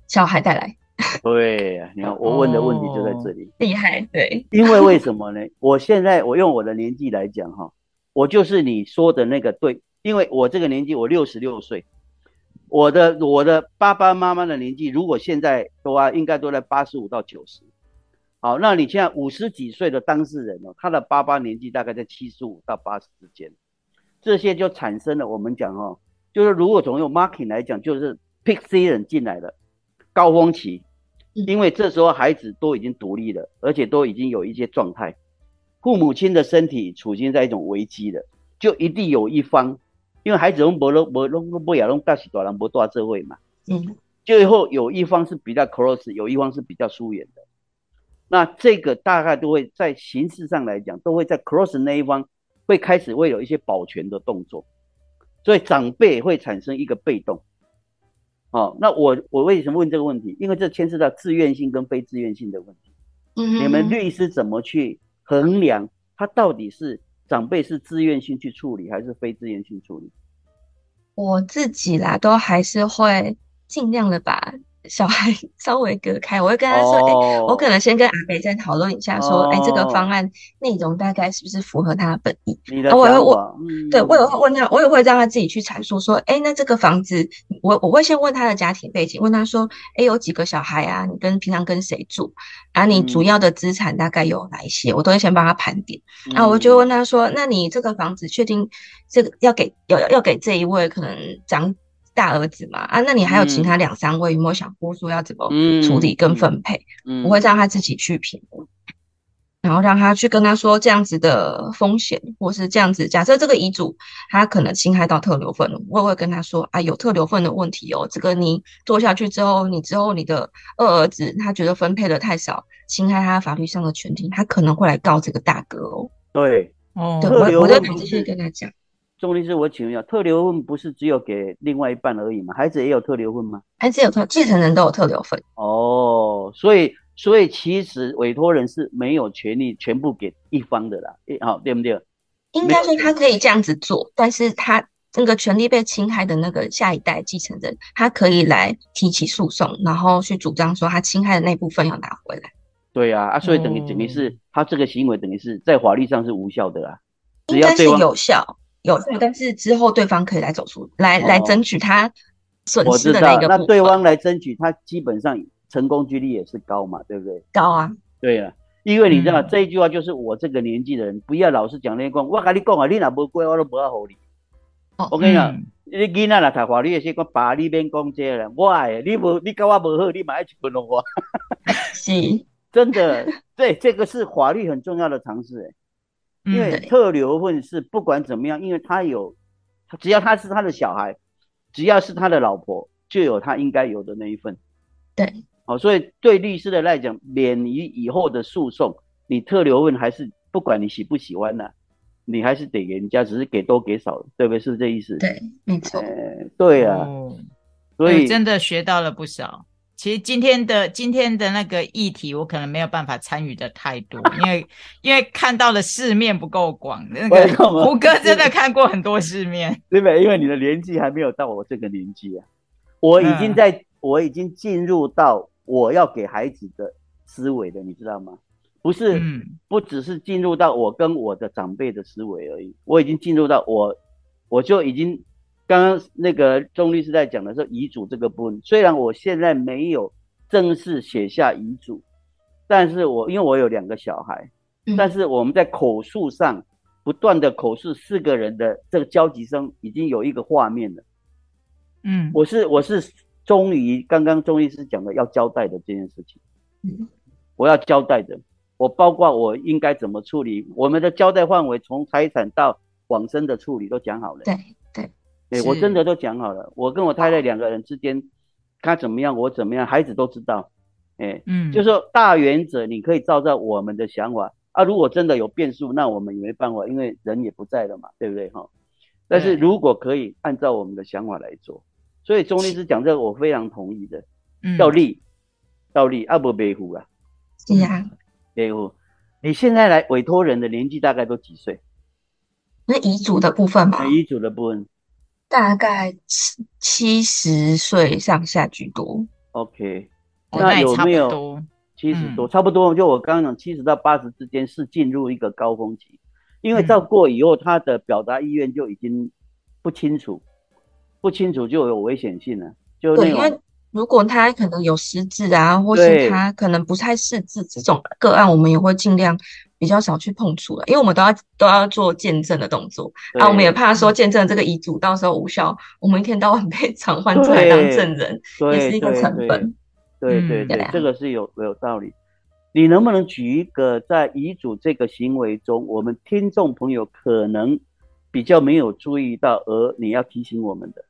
小孩带来。[laughs] 对，你看我问的问题就在这里，厉害。对，因为为什么呢？[laughs] 我现在我用我的年纪来讲哈，我就是你说的那个对，因为我这个年纪我六十六岁，我的我的爸爸妈妈的年纪如果现在的话，应该都在八十五到九十。好，那你现在五十几岁的当事人哦，他的爸爸年纪大概在七十五到八十之间，这些就产生了我们讲哦，就是如果从用 marketing 来讲，就是 peak season 进来了，高峰期。因为这时候孩子都已经独立了，而且都已经有一些状态，父母亲的身体处境在一种危机的，就一定有一方，因为孩子拢不拢不拢不也拢大起大人不大这位嘛，嗯，最后有一方是比较 close，有一方是比较疏远的，那这个大概都会在形式上来讲，都会在 close 那一方会开始会有一些保全的动作，所以长辈会产生一个被动。哦，那我我为什么问这个问题？因为这牵涉到自愿性跟非自愿性的问题。嗯，你们律师怎么去衡量他到底是长辈是自愿性去处理还是非自愿性处理？我自己啦，都还是会尽量的把。小孩稍微隔开，我会跟他说：“哎，我可能先跟阿北再讨论一下，说，哎，这个方案内容大概是不是符合他的本意？我会问，对我也会问他，我也会让他自己去阐述，说，哎，那这个房子，我我会先问他的家庭背景，问他说，哎，有几个小孩啊？你跟平常跟谁住？啊，你主要的资产大概有哪一些？我都会先帮他盘点。然后我就问他说，那你这个房子确定这个要给要要给这一位可能长？”大儿子嘛啊，那你还有其他两三位有没有想过说要怎么处理跟分配？我会让他自己去评估，然后让他去跟他说这样子的风险，或是这样子。假设这个遗嘱他可能侵害到特留份，我也会跟他说啊，有特留份的问题哦。这个你做下去之后，你之后你的二儿子他觉得分配的太少，侵害他法律上的权利，他可能会来告这个大哥哦。对，哦，对我我在仔细跟他讲。钟律师，我请问一下，特留份不是只有给另外一半而已吗？孩子也有特留份吗？孩子有特，继承人都有特留份。哦，所以所以其实委托人是没有权利全部给一方的啦，好对不对？应该说他可以这样子做，但是他那个权利被侵害的那个下一代继承人，他可以来提起诉讼，然后去主张说他侵害的那部分要拿回来。对啊，啊，所以等于等于是他这个行为等于是在法律上是无效的啦，应该是有效。有，但是之后对方可以来走出来，来争取他损失的那个那对方来争取，他基本上成功几率也是高嘛，对不对？高啊，对啊，因为你知道这一句话就是我这个年纪的人不要老是讲那些讲，我跟你讲啊，你哪不乖，我都不要好你。我跟你讲，你囡仔来读法律的时候，爸你免讲这了，我哎，你不你跟我不好，你马上去滚了我。[laughs] 是，真的，对，这个是法律很重要的常识哎。因为特留份是不管怎么样，因为他有，只要他是他的小孩，只要是他的老婆，就有他应该有的那一份。对，哦，所以对律师的来讲，免于以后的诉讼，你特留份还是不管你喜不喜欢呢，你还是得给人家，只是给多给少，对不对？是这意思？对，没错。对啊，所以真的学到了不少。其实今天的今天的那个议题，我可能没有办法参与的太多，因为因为看到的世面不够广。那个胡歌真的看过很多世面，对不对？因为你的年纪还没有到我这个年纪啊，我已经在我已经进入到我要给孩子的思维了，你知道吗？不是，不只是进入到我跟我的长辈的思维而已，我已经进入到我，我就已经。刚刚那个钟律师在讲的时候，遗嘱这个部分，虽然我现在没有正式写下遗嘱，但是我因为我有两个小孩，但是我们在口述上不断的口述四个人的这个交集声，已经有一个画面了。嗯，我是我是终于刚刚钟律师讲的要交代的这件事情，我要交代的，我包括我应该怎么处理，我们的交代范围从财产到往生的处理都讲好了。对对。对，我真的都讲好了。我跟我太太两个人之间，他怎么样，我怎么样，孩子都知道。哎，嗯，就说大原则，你可以照照我们的想法啊。如果真的有变数，那我们也没办法，因为人也不在了嘛，对不对哈？但是如果可以按照我们的想法来做，所以钟律师讲这个我非常同意的，要立，要立，阿不维护啊，是啊，维护。你现在来委托人的年纪大概都几岁？那遗嘱的部分嘛，遗嘱的部分大概七七十岁上下居多。OK，那有没有七十多？差不多，就我刚刚讲，七十到八十之间是进入一个高峰期，因为到过以后，他的表达意愿就已经不清楚，不清楚就有危险性了，就那种。如果他可能有失智啊，或是他可能不太识字这种个案，我们也会尽量比较少去碰触了，因为我们都要都要做见证的动作啊，我们也怕说见证这个遗嘱到时候无效，我们一天到晚被传唤出来当证人，也是一个成本。对对对，这个是有有道理。你能不能举一个在遗嘱这个行为中，我们听众朋友可能比较没有注意到，而你要提醒我们的？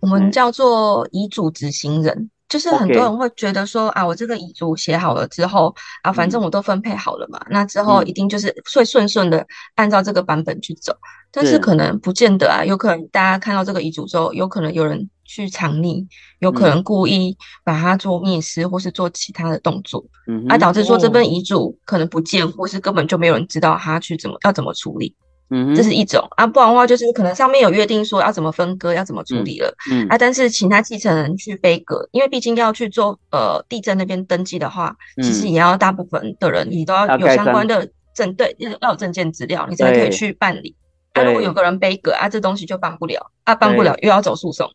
我们叫做遗嘱执行人，就是很多人会觉得说啊，我这个遗嘱写好了之后啊，反正我都分配好了嘛，那之后一定就是会顺顺的按照这个版本去走。但是可能不见得啊，有可能大家看到这个遗嘱之后，有可能有人去藏匿，有可能故意把它做灭失，或是做其他的动作，啊导致说这份遗嘱可能不见，或是根本就没有人知道他去怎么要怎么处理。嗯，这是一种。啊，不然的话就是可能上面有约定说要怎么分割，要怎么处理了，嗯啊，但是请他继承人去背割，因为毕竟要去做呃地震那边登记的话，其实也要大部分的人你都要有相关的证，对，要有证件资料，你才可以去办理。啊，如果有个人背割啊，这东西就办不了，啊，办不了又要走诉讼。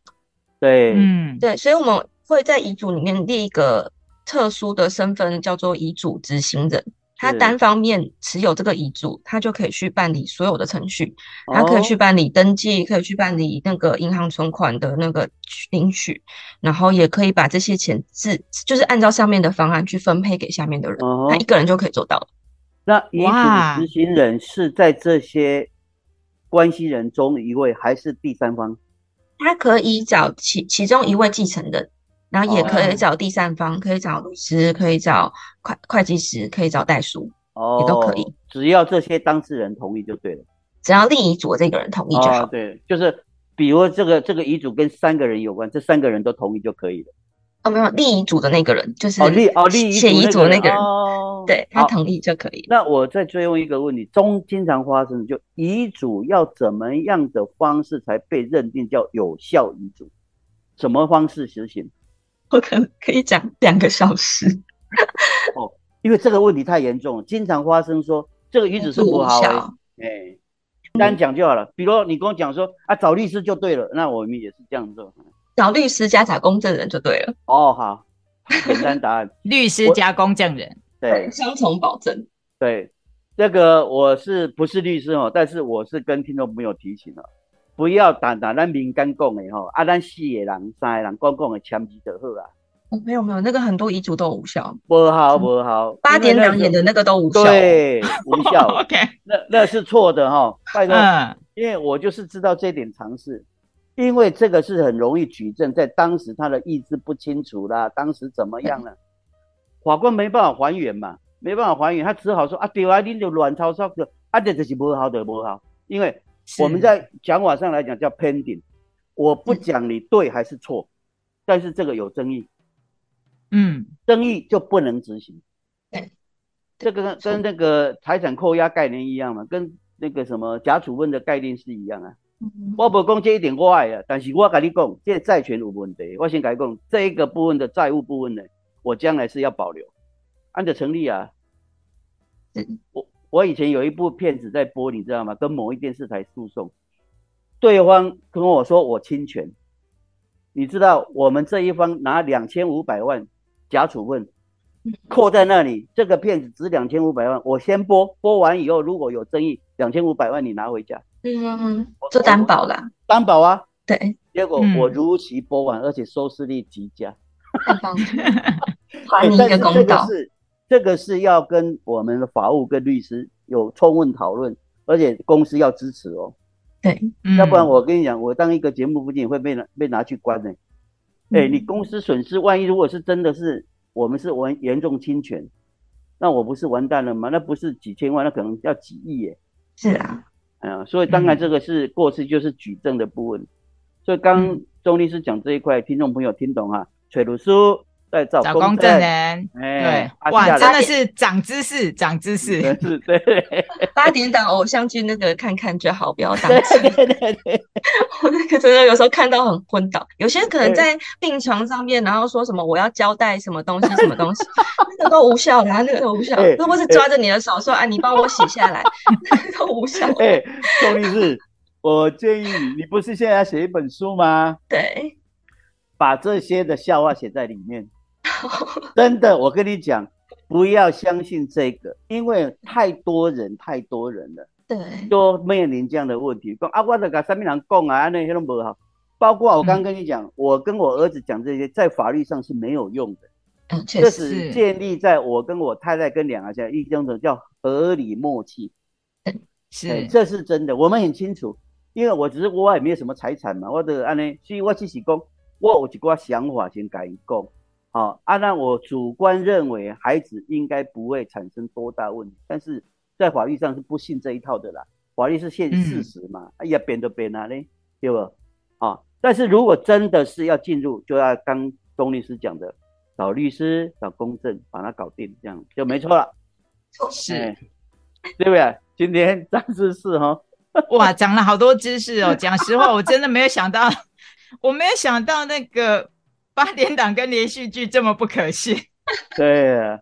对，嗯，对，所以我们会在遗嘱里面列一个特殊的身份，叫做遗嘱执行人。他单方面持有这个遗嘱，他就可以去办理所有的程序，他可以去办理登记，可以去办理那个银行存款的那个领取，然后也可以把这些钱自就是按照上面的方案去分配给下面的人，他一个人就可以做到了。那遗嘱执行人是在这些关系人中一位，还是第三方？他可以找其其中一位继承人。然后也可以找第三方，可以找律师，可以找会会计师，可以找代书，哦，也都可以。只要这些当事人同意就对了。只要立遗嘱这个人同意就好。对，就是比如这个这个遗嘱跟三个人有关，这三个人都同意就可以了。哦，没有立遗嘱的那个人，就是哦立哦立写遗嘱的那个人，哦，对他同意就可以。那我再追问一个问题：中经常发生，就遗嘱要怎么样的方式才被认定叫有效遗嘱？什么方式实行？我可能可以讲两个小时哦，因为这个问题太严重，经常发生说这个鱼子是不好，哎，单讲就好了。比如你跟我讲说啊，找律师就对了，那我们也是这样做，找律师加找公证人就对了。哦，好，简单答案，[laughs] 律师加公证人，对，双重保证。对，这个我是不是律师哦？但是我是跟听众朋友提醒了。不要单单咱民间讲的吼，啊，咱四个人、三个人讲讲的签字就好啦。哦，没有没有，那个很多遗嘱都无效。不好不好，八点两演的那个都无效。对，无效。[laughs] OK，那那是错的哈，拜托。嗯。因为我就是知道这点常识，因为这个是很容易举证，在当时他的意志不清楚啦，当时怎么样了，法官没办法还原嘛，没办法还原，他只好说啊，对啊，你就乱抄抄的，啊，这就是不好的不好，因为。我们在讲法上来讲叫 pending，我不讲你对还是错，但是这个有争议，嗯，争议就不能执行。这个跟那个财产扣押概念一样嘛，跟那个什么假处分的概念是一样啊。我不讲这一点我爱啊，但是我跟你讲，这债权有问题，我先跟你讲这一个部分的债务部分呢，我将来是要保留，按照成立啊。我。我以前有一部片子在播，你知道吗？跟某一电视台诉讼，对方跟我说我侵权，你知道我们这一方拿两千五百万假处分扣在那里，这个片子值两千五百万，我先播，播完以后如果有争议，两千五百万你拿回家，嗯，做担保啦，担保啊，对，结果我如期播完，而且收视率极佳，[laughs] 还你一个公道。这个是要跟我们的法务跟律师有充分讨论，而且公司要支持哦。对，要不然我跟你讲，我当一个节目不仅会被拿被拿去关呢。哎，你公司损失，万一如果是真的是我们是完严重侵权，那我不是完蛋了吗？那不是几千万，那可能要几亿耶。是啊，哎呀，所以当然这个是过去，就是举证的部分。所以刚钟律师讲这一块，听众朋友听懂哈？崔鲁书。在找公证人，对，哇，真的是长知识，长知识，对。[laughs] 八点档偶像剧那个看看就好，不要当真。对对对，[laughs] 我那个真的有时候看到很昏倒，有些人可能在病床上面，然后说什么我要交代什么东西，什么东西，[laughs] 那个都无效的，那个都无效。如果是抓着你的手说啊，你帮我写下来，那个都无效。哎，宋律师，我建议你，你不是现在要写一本书吗？对，把这些的笑话写在里面。[laughs] 真的，我跟你讲，不要相信这个，因为太多人，太多人了，对，都面临这样的问题。讲啊，我得跟三明人讲啊，那些都不好。包括我刚跟你讲，我跟我儿子讲这些，在法律上是没有用的。嗯，这是建立在我跟我太太跟两个家一种的叫合理默契。是，这是真的，我们很清楚，因为我只是我也没有什么财产嘛，我的安呢，所以我只是讲，我有一个想法先跟伊讲。好，啊，那我主观认为孩子应该不会产生多大问题，但是在法律上是不信这一套的啦。法律是现事实嘛，哎呀，编都编哪嘞，对不？啊，但是如果真的是要进入，就要刚钟律师讲的，找律师找公证把它搞定，这样就没错了。[laughs] 是，对不对？今天张知识哈，哇，[laughs] 讲了好多知识哦。讲实话，我真的没有想到，我没有想到那个。八点档跟连续剧这么不可信，[laughs] 对啊，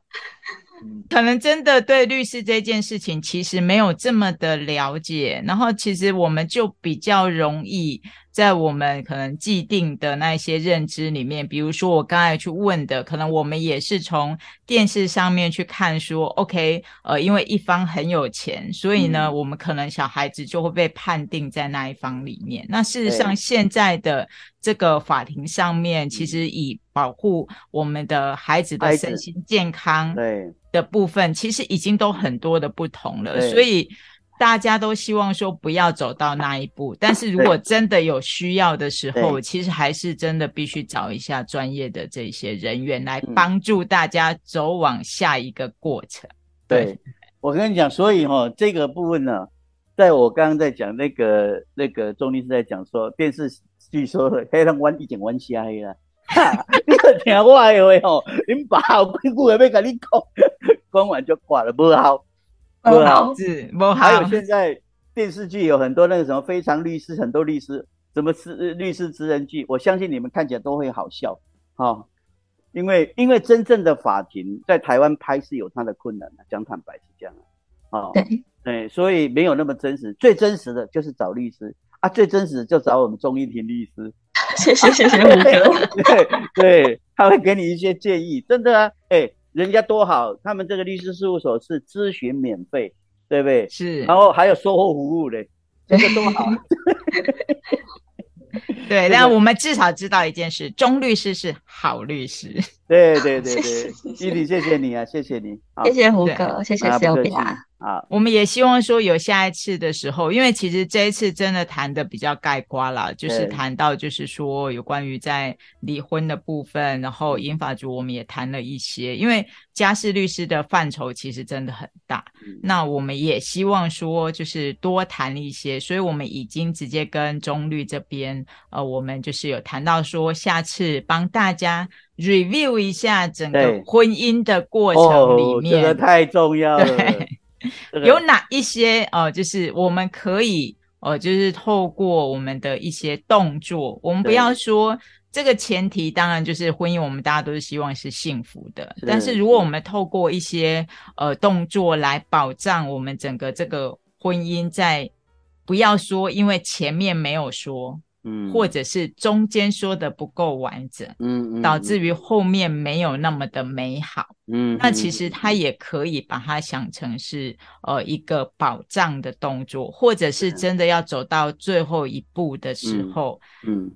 可能真的对律师这件事情其实没有这么的了解，然后其实我们就比较容易。在我们可能既定的那些认知里面，比如说我刚才去问的，可能我们也是从电视上面去看说，OK，呃，因为一方很有钱，所以呢，我们可能小孩子就会被判定在那一方里面。那事实上，现在的这个法庭上面，其实以保护我们的孩子的身心健康的部分，其实已经都很多的不同了，所以。大家都希望说不要走到那一步，但是如果真的有需要的时候，其实还是真的必须找一下专业的这些人员来帮助大家走往下一个过程。对，我跟你讲，所以哈，这个部分呢，在我刚刚在讲那个那个钟律师在讲说电视剧说黑人弯一点弯下黑了，你听我话哦，你爸有屁股也没跟你讲，讲完就挂了，不好。不好，是不好。还有现在电视剧有很多那个什么非常律师，很多律师，什么是律师职人剧，我相信你们看起来都会好笑，哈。因为因为真正的法庭在台湾拍是有它的困难的，讲坦白是这样啊。对对，所以没有那么真实。最真实的就是找律师啊，最真实的就找我们钟义庭律师。谢谢谢谢吴哥。[laughs] 对对，他会给你一些建议，真的啊，哎。人家多好，他们这个律师事务所是咨询免费，对不对？是，然后还有售后服务嘞，这个多好。[laughs] 对，但我们至少知道一件事：钟律师是好律师。对对对对，伊理，[laughs] 谢谢你啊，谢谢你，谢谢胡哥，谢谢小比啊。啊，我们也希望说有下一次的时候，因为其实这一次真的谈的比较概括了，就是谈到就是说有关于在离婚的部分，然后英法族我们也谈了一些，因为家事律师的范畴其实真的很大，那我们也希望说就是多谈一些，所以我们已经直接跟中律这边，呃，我们就是有谈到说下次帮大家 review 一下整个婚姻的过程里面，这个太重要 [laughs] 了。[laughs] 有哪一些哦？就是我们可以哦，就是透过我们的一些动作，我们不要说这个前提，当然就是婚姻，我们大家都是希望是幸福的。但是如果我们透过一些呃动作来保障我们整个这个婚姻，在不要说因为前面没有说。嗯，或者是中间说的不够完整，嗯，导致于后面没有那么的美好，嗯，那其实他也可以把它想成是呃一个保障的动作，或者是真的要走到最后一步的时候，嗯，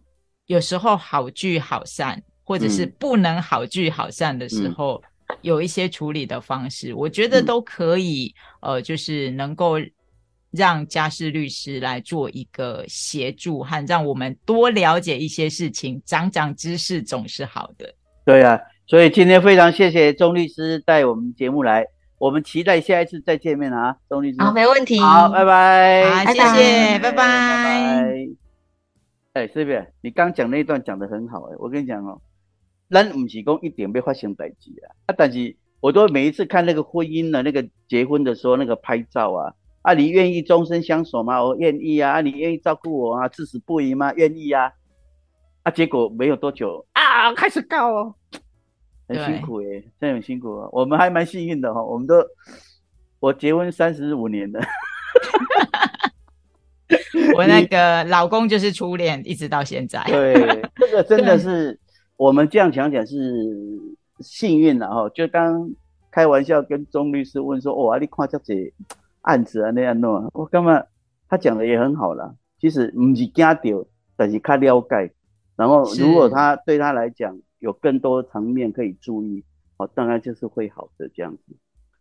有时候好聚好散，或者是不能好聚好散的时候，有一些处理的方式，我觉得都可以，呃，就是能够。让家事律师来做一个协助，和让我们多了解一些事情，长长知识总是好的。对啊，所以今天非常谢谢钟律师带我们节目来。我们期待下一次再见面啊，钟律师。好，没问题。好，拜拜。好，谢谢，拜拜。哎，是不是？你刚讲那一段讲的很好哎，我跟你讲哦，咱不是讲一点被发生代志啊，啊，但是我都每一次看那个婚姻的那个结婚的时候那个拍照啊，啊，你愿意终身相守吗？我愿意啊，啊，你愿意照顾我啊，至死不渝吗？愿意啊，啊，结果没有多久啊，开始告哦。很辛苦哎，真的很辛苦啊！我们还蛮幸运的哈，我们都我结婚三十五年了，[laughs] 我那个老公就是初恋，一直到现在。对，这个真的是我们这样讲讲是幸运了哈。就刚开玩笑跟钟律师问说：“哦，你看这些案子啊那样弄，我干嘛？”他讲的也很好了。其实不是惊到，但是他了解。然后如果他对他来讲，有更多层面可以注意，哦，当然就是会好的这样子。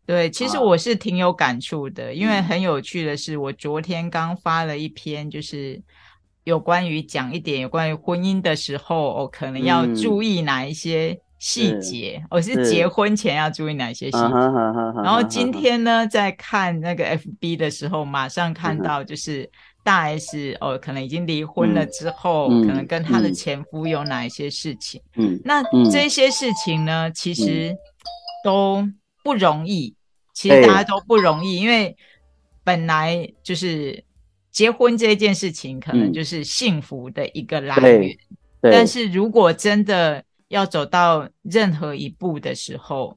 对，其实我是挺有感触的，因为很有趣的是，我昨天刚发了一篇，就是有关于讲一点有关于婚姻的时候，哦，可能要注意哪一些细节，我是结婚前要注意哪些细节。然后今天呢，在看那个 FB 的时候，马上看到就是。大 S 哦，可能已经离婚了之后，可能跟她的前夫有哪一些事情？嗯，那这些事情呢，其实都不容易。其实大家都不容易，因为本来就是结婚这件事情，可能就是幸福的一个来源。但是如果真的要走到任何一步的时候，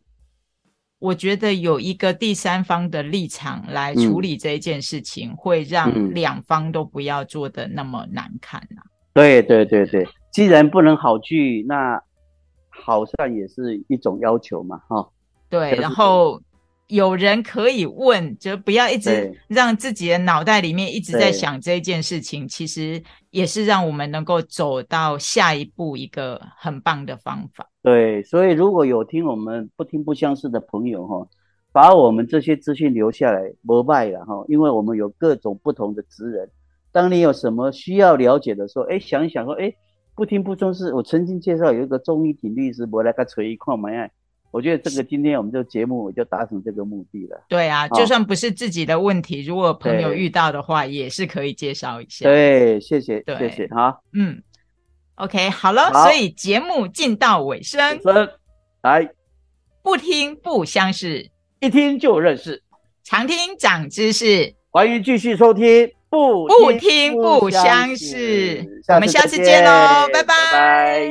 我觉得有一个第三方的立场来处理这一件事情，会让两方都不要做的那么难看呐。对对对对，既然不能好聚，那好散也是一种要求嘛，哈。对，然后。有人可以问，就不要一直让自己的脑袋里面一直在想这件事情，其实也是让我们能够走到下一步一个很棒的方法。对，所以如果有听我们不听不相识的朋友哈，把我们这些资讯留下来，膜拜了哈，因为我们有各种不同的职人。当你有什么需要了解的时候，哎，想一想说，哎，不听不重视，我曾经介绍有一个钟义挺律师，我来个锤一块嘛呀。我觉得这个今天我们这个节目就达成这个目的了。对啊，就算不是自己的问题，如果朋友遇到的话，也是可以介绍一下。对，谢谢，谢谢哈。嗯，OK，好了，所以节目进到尾声，来，不听不相识，一听就认识，常听长知识，欢迎继续收听，不不听不相识，我们下次见喽，拜拜。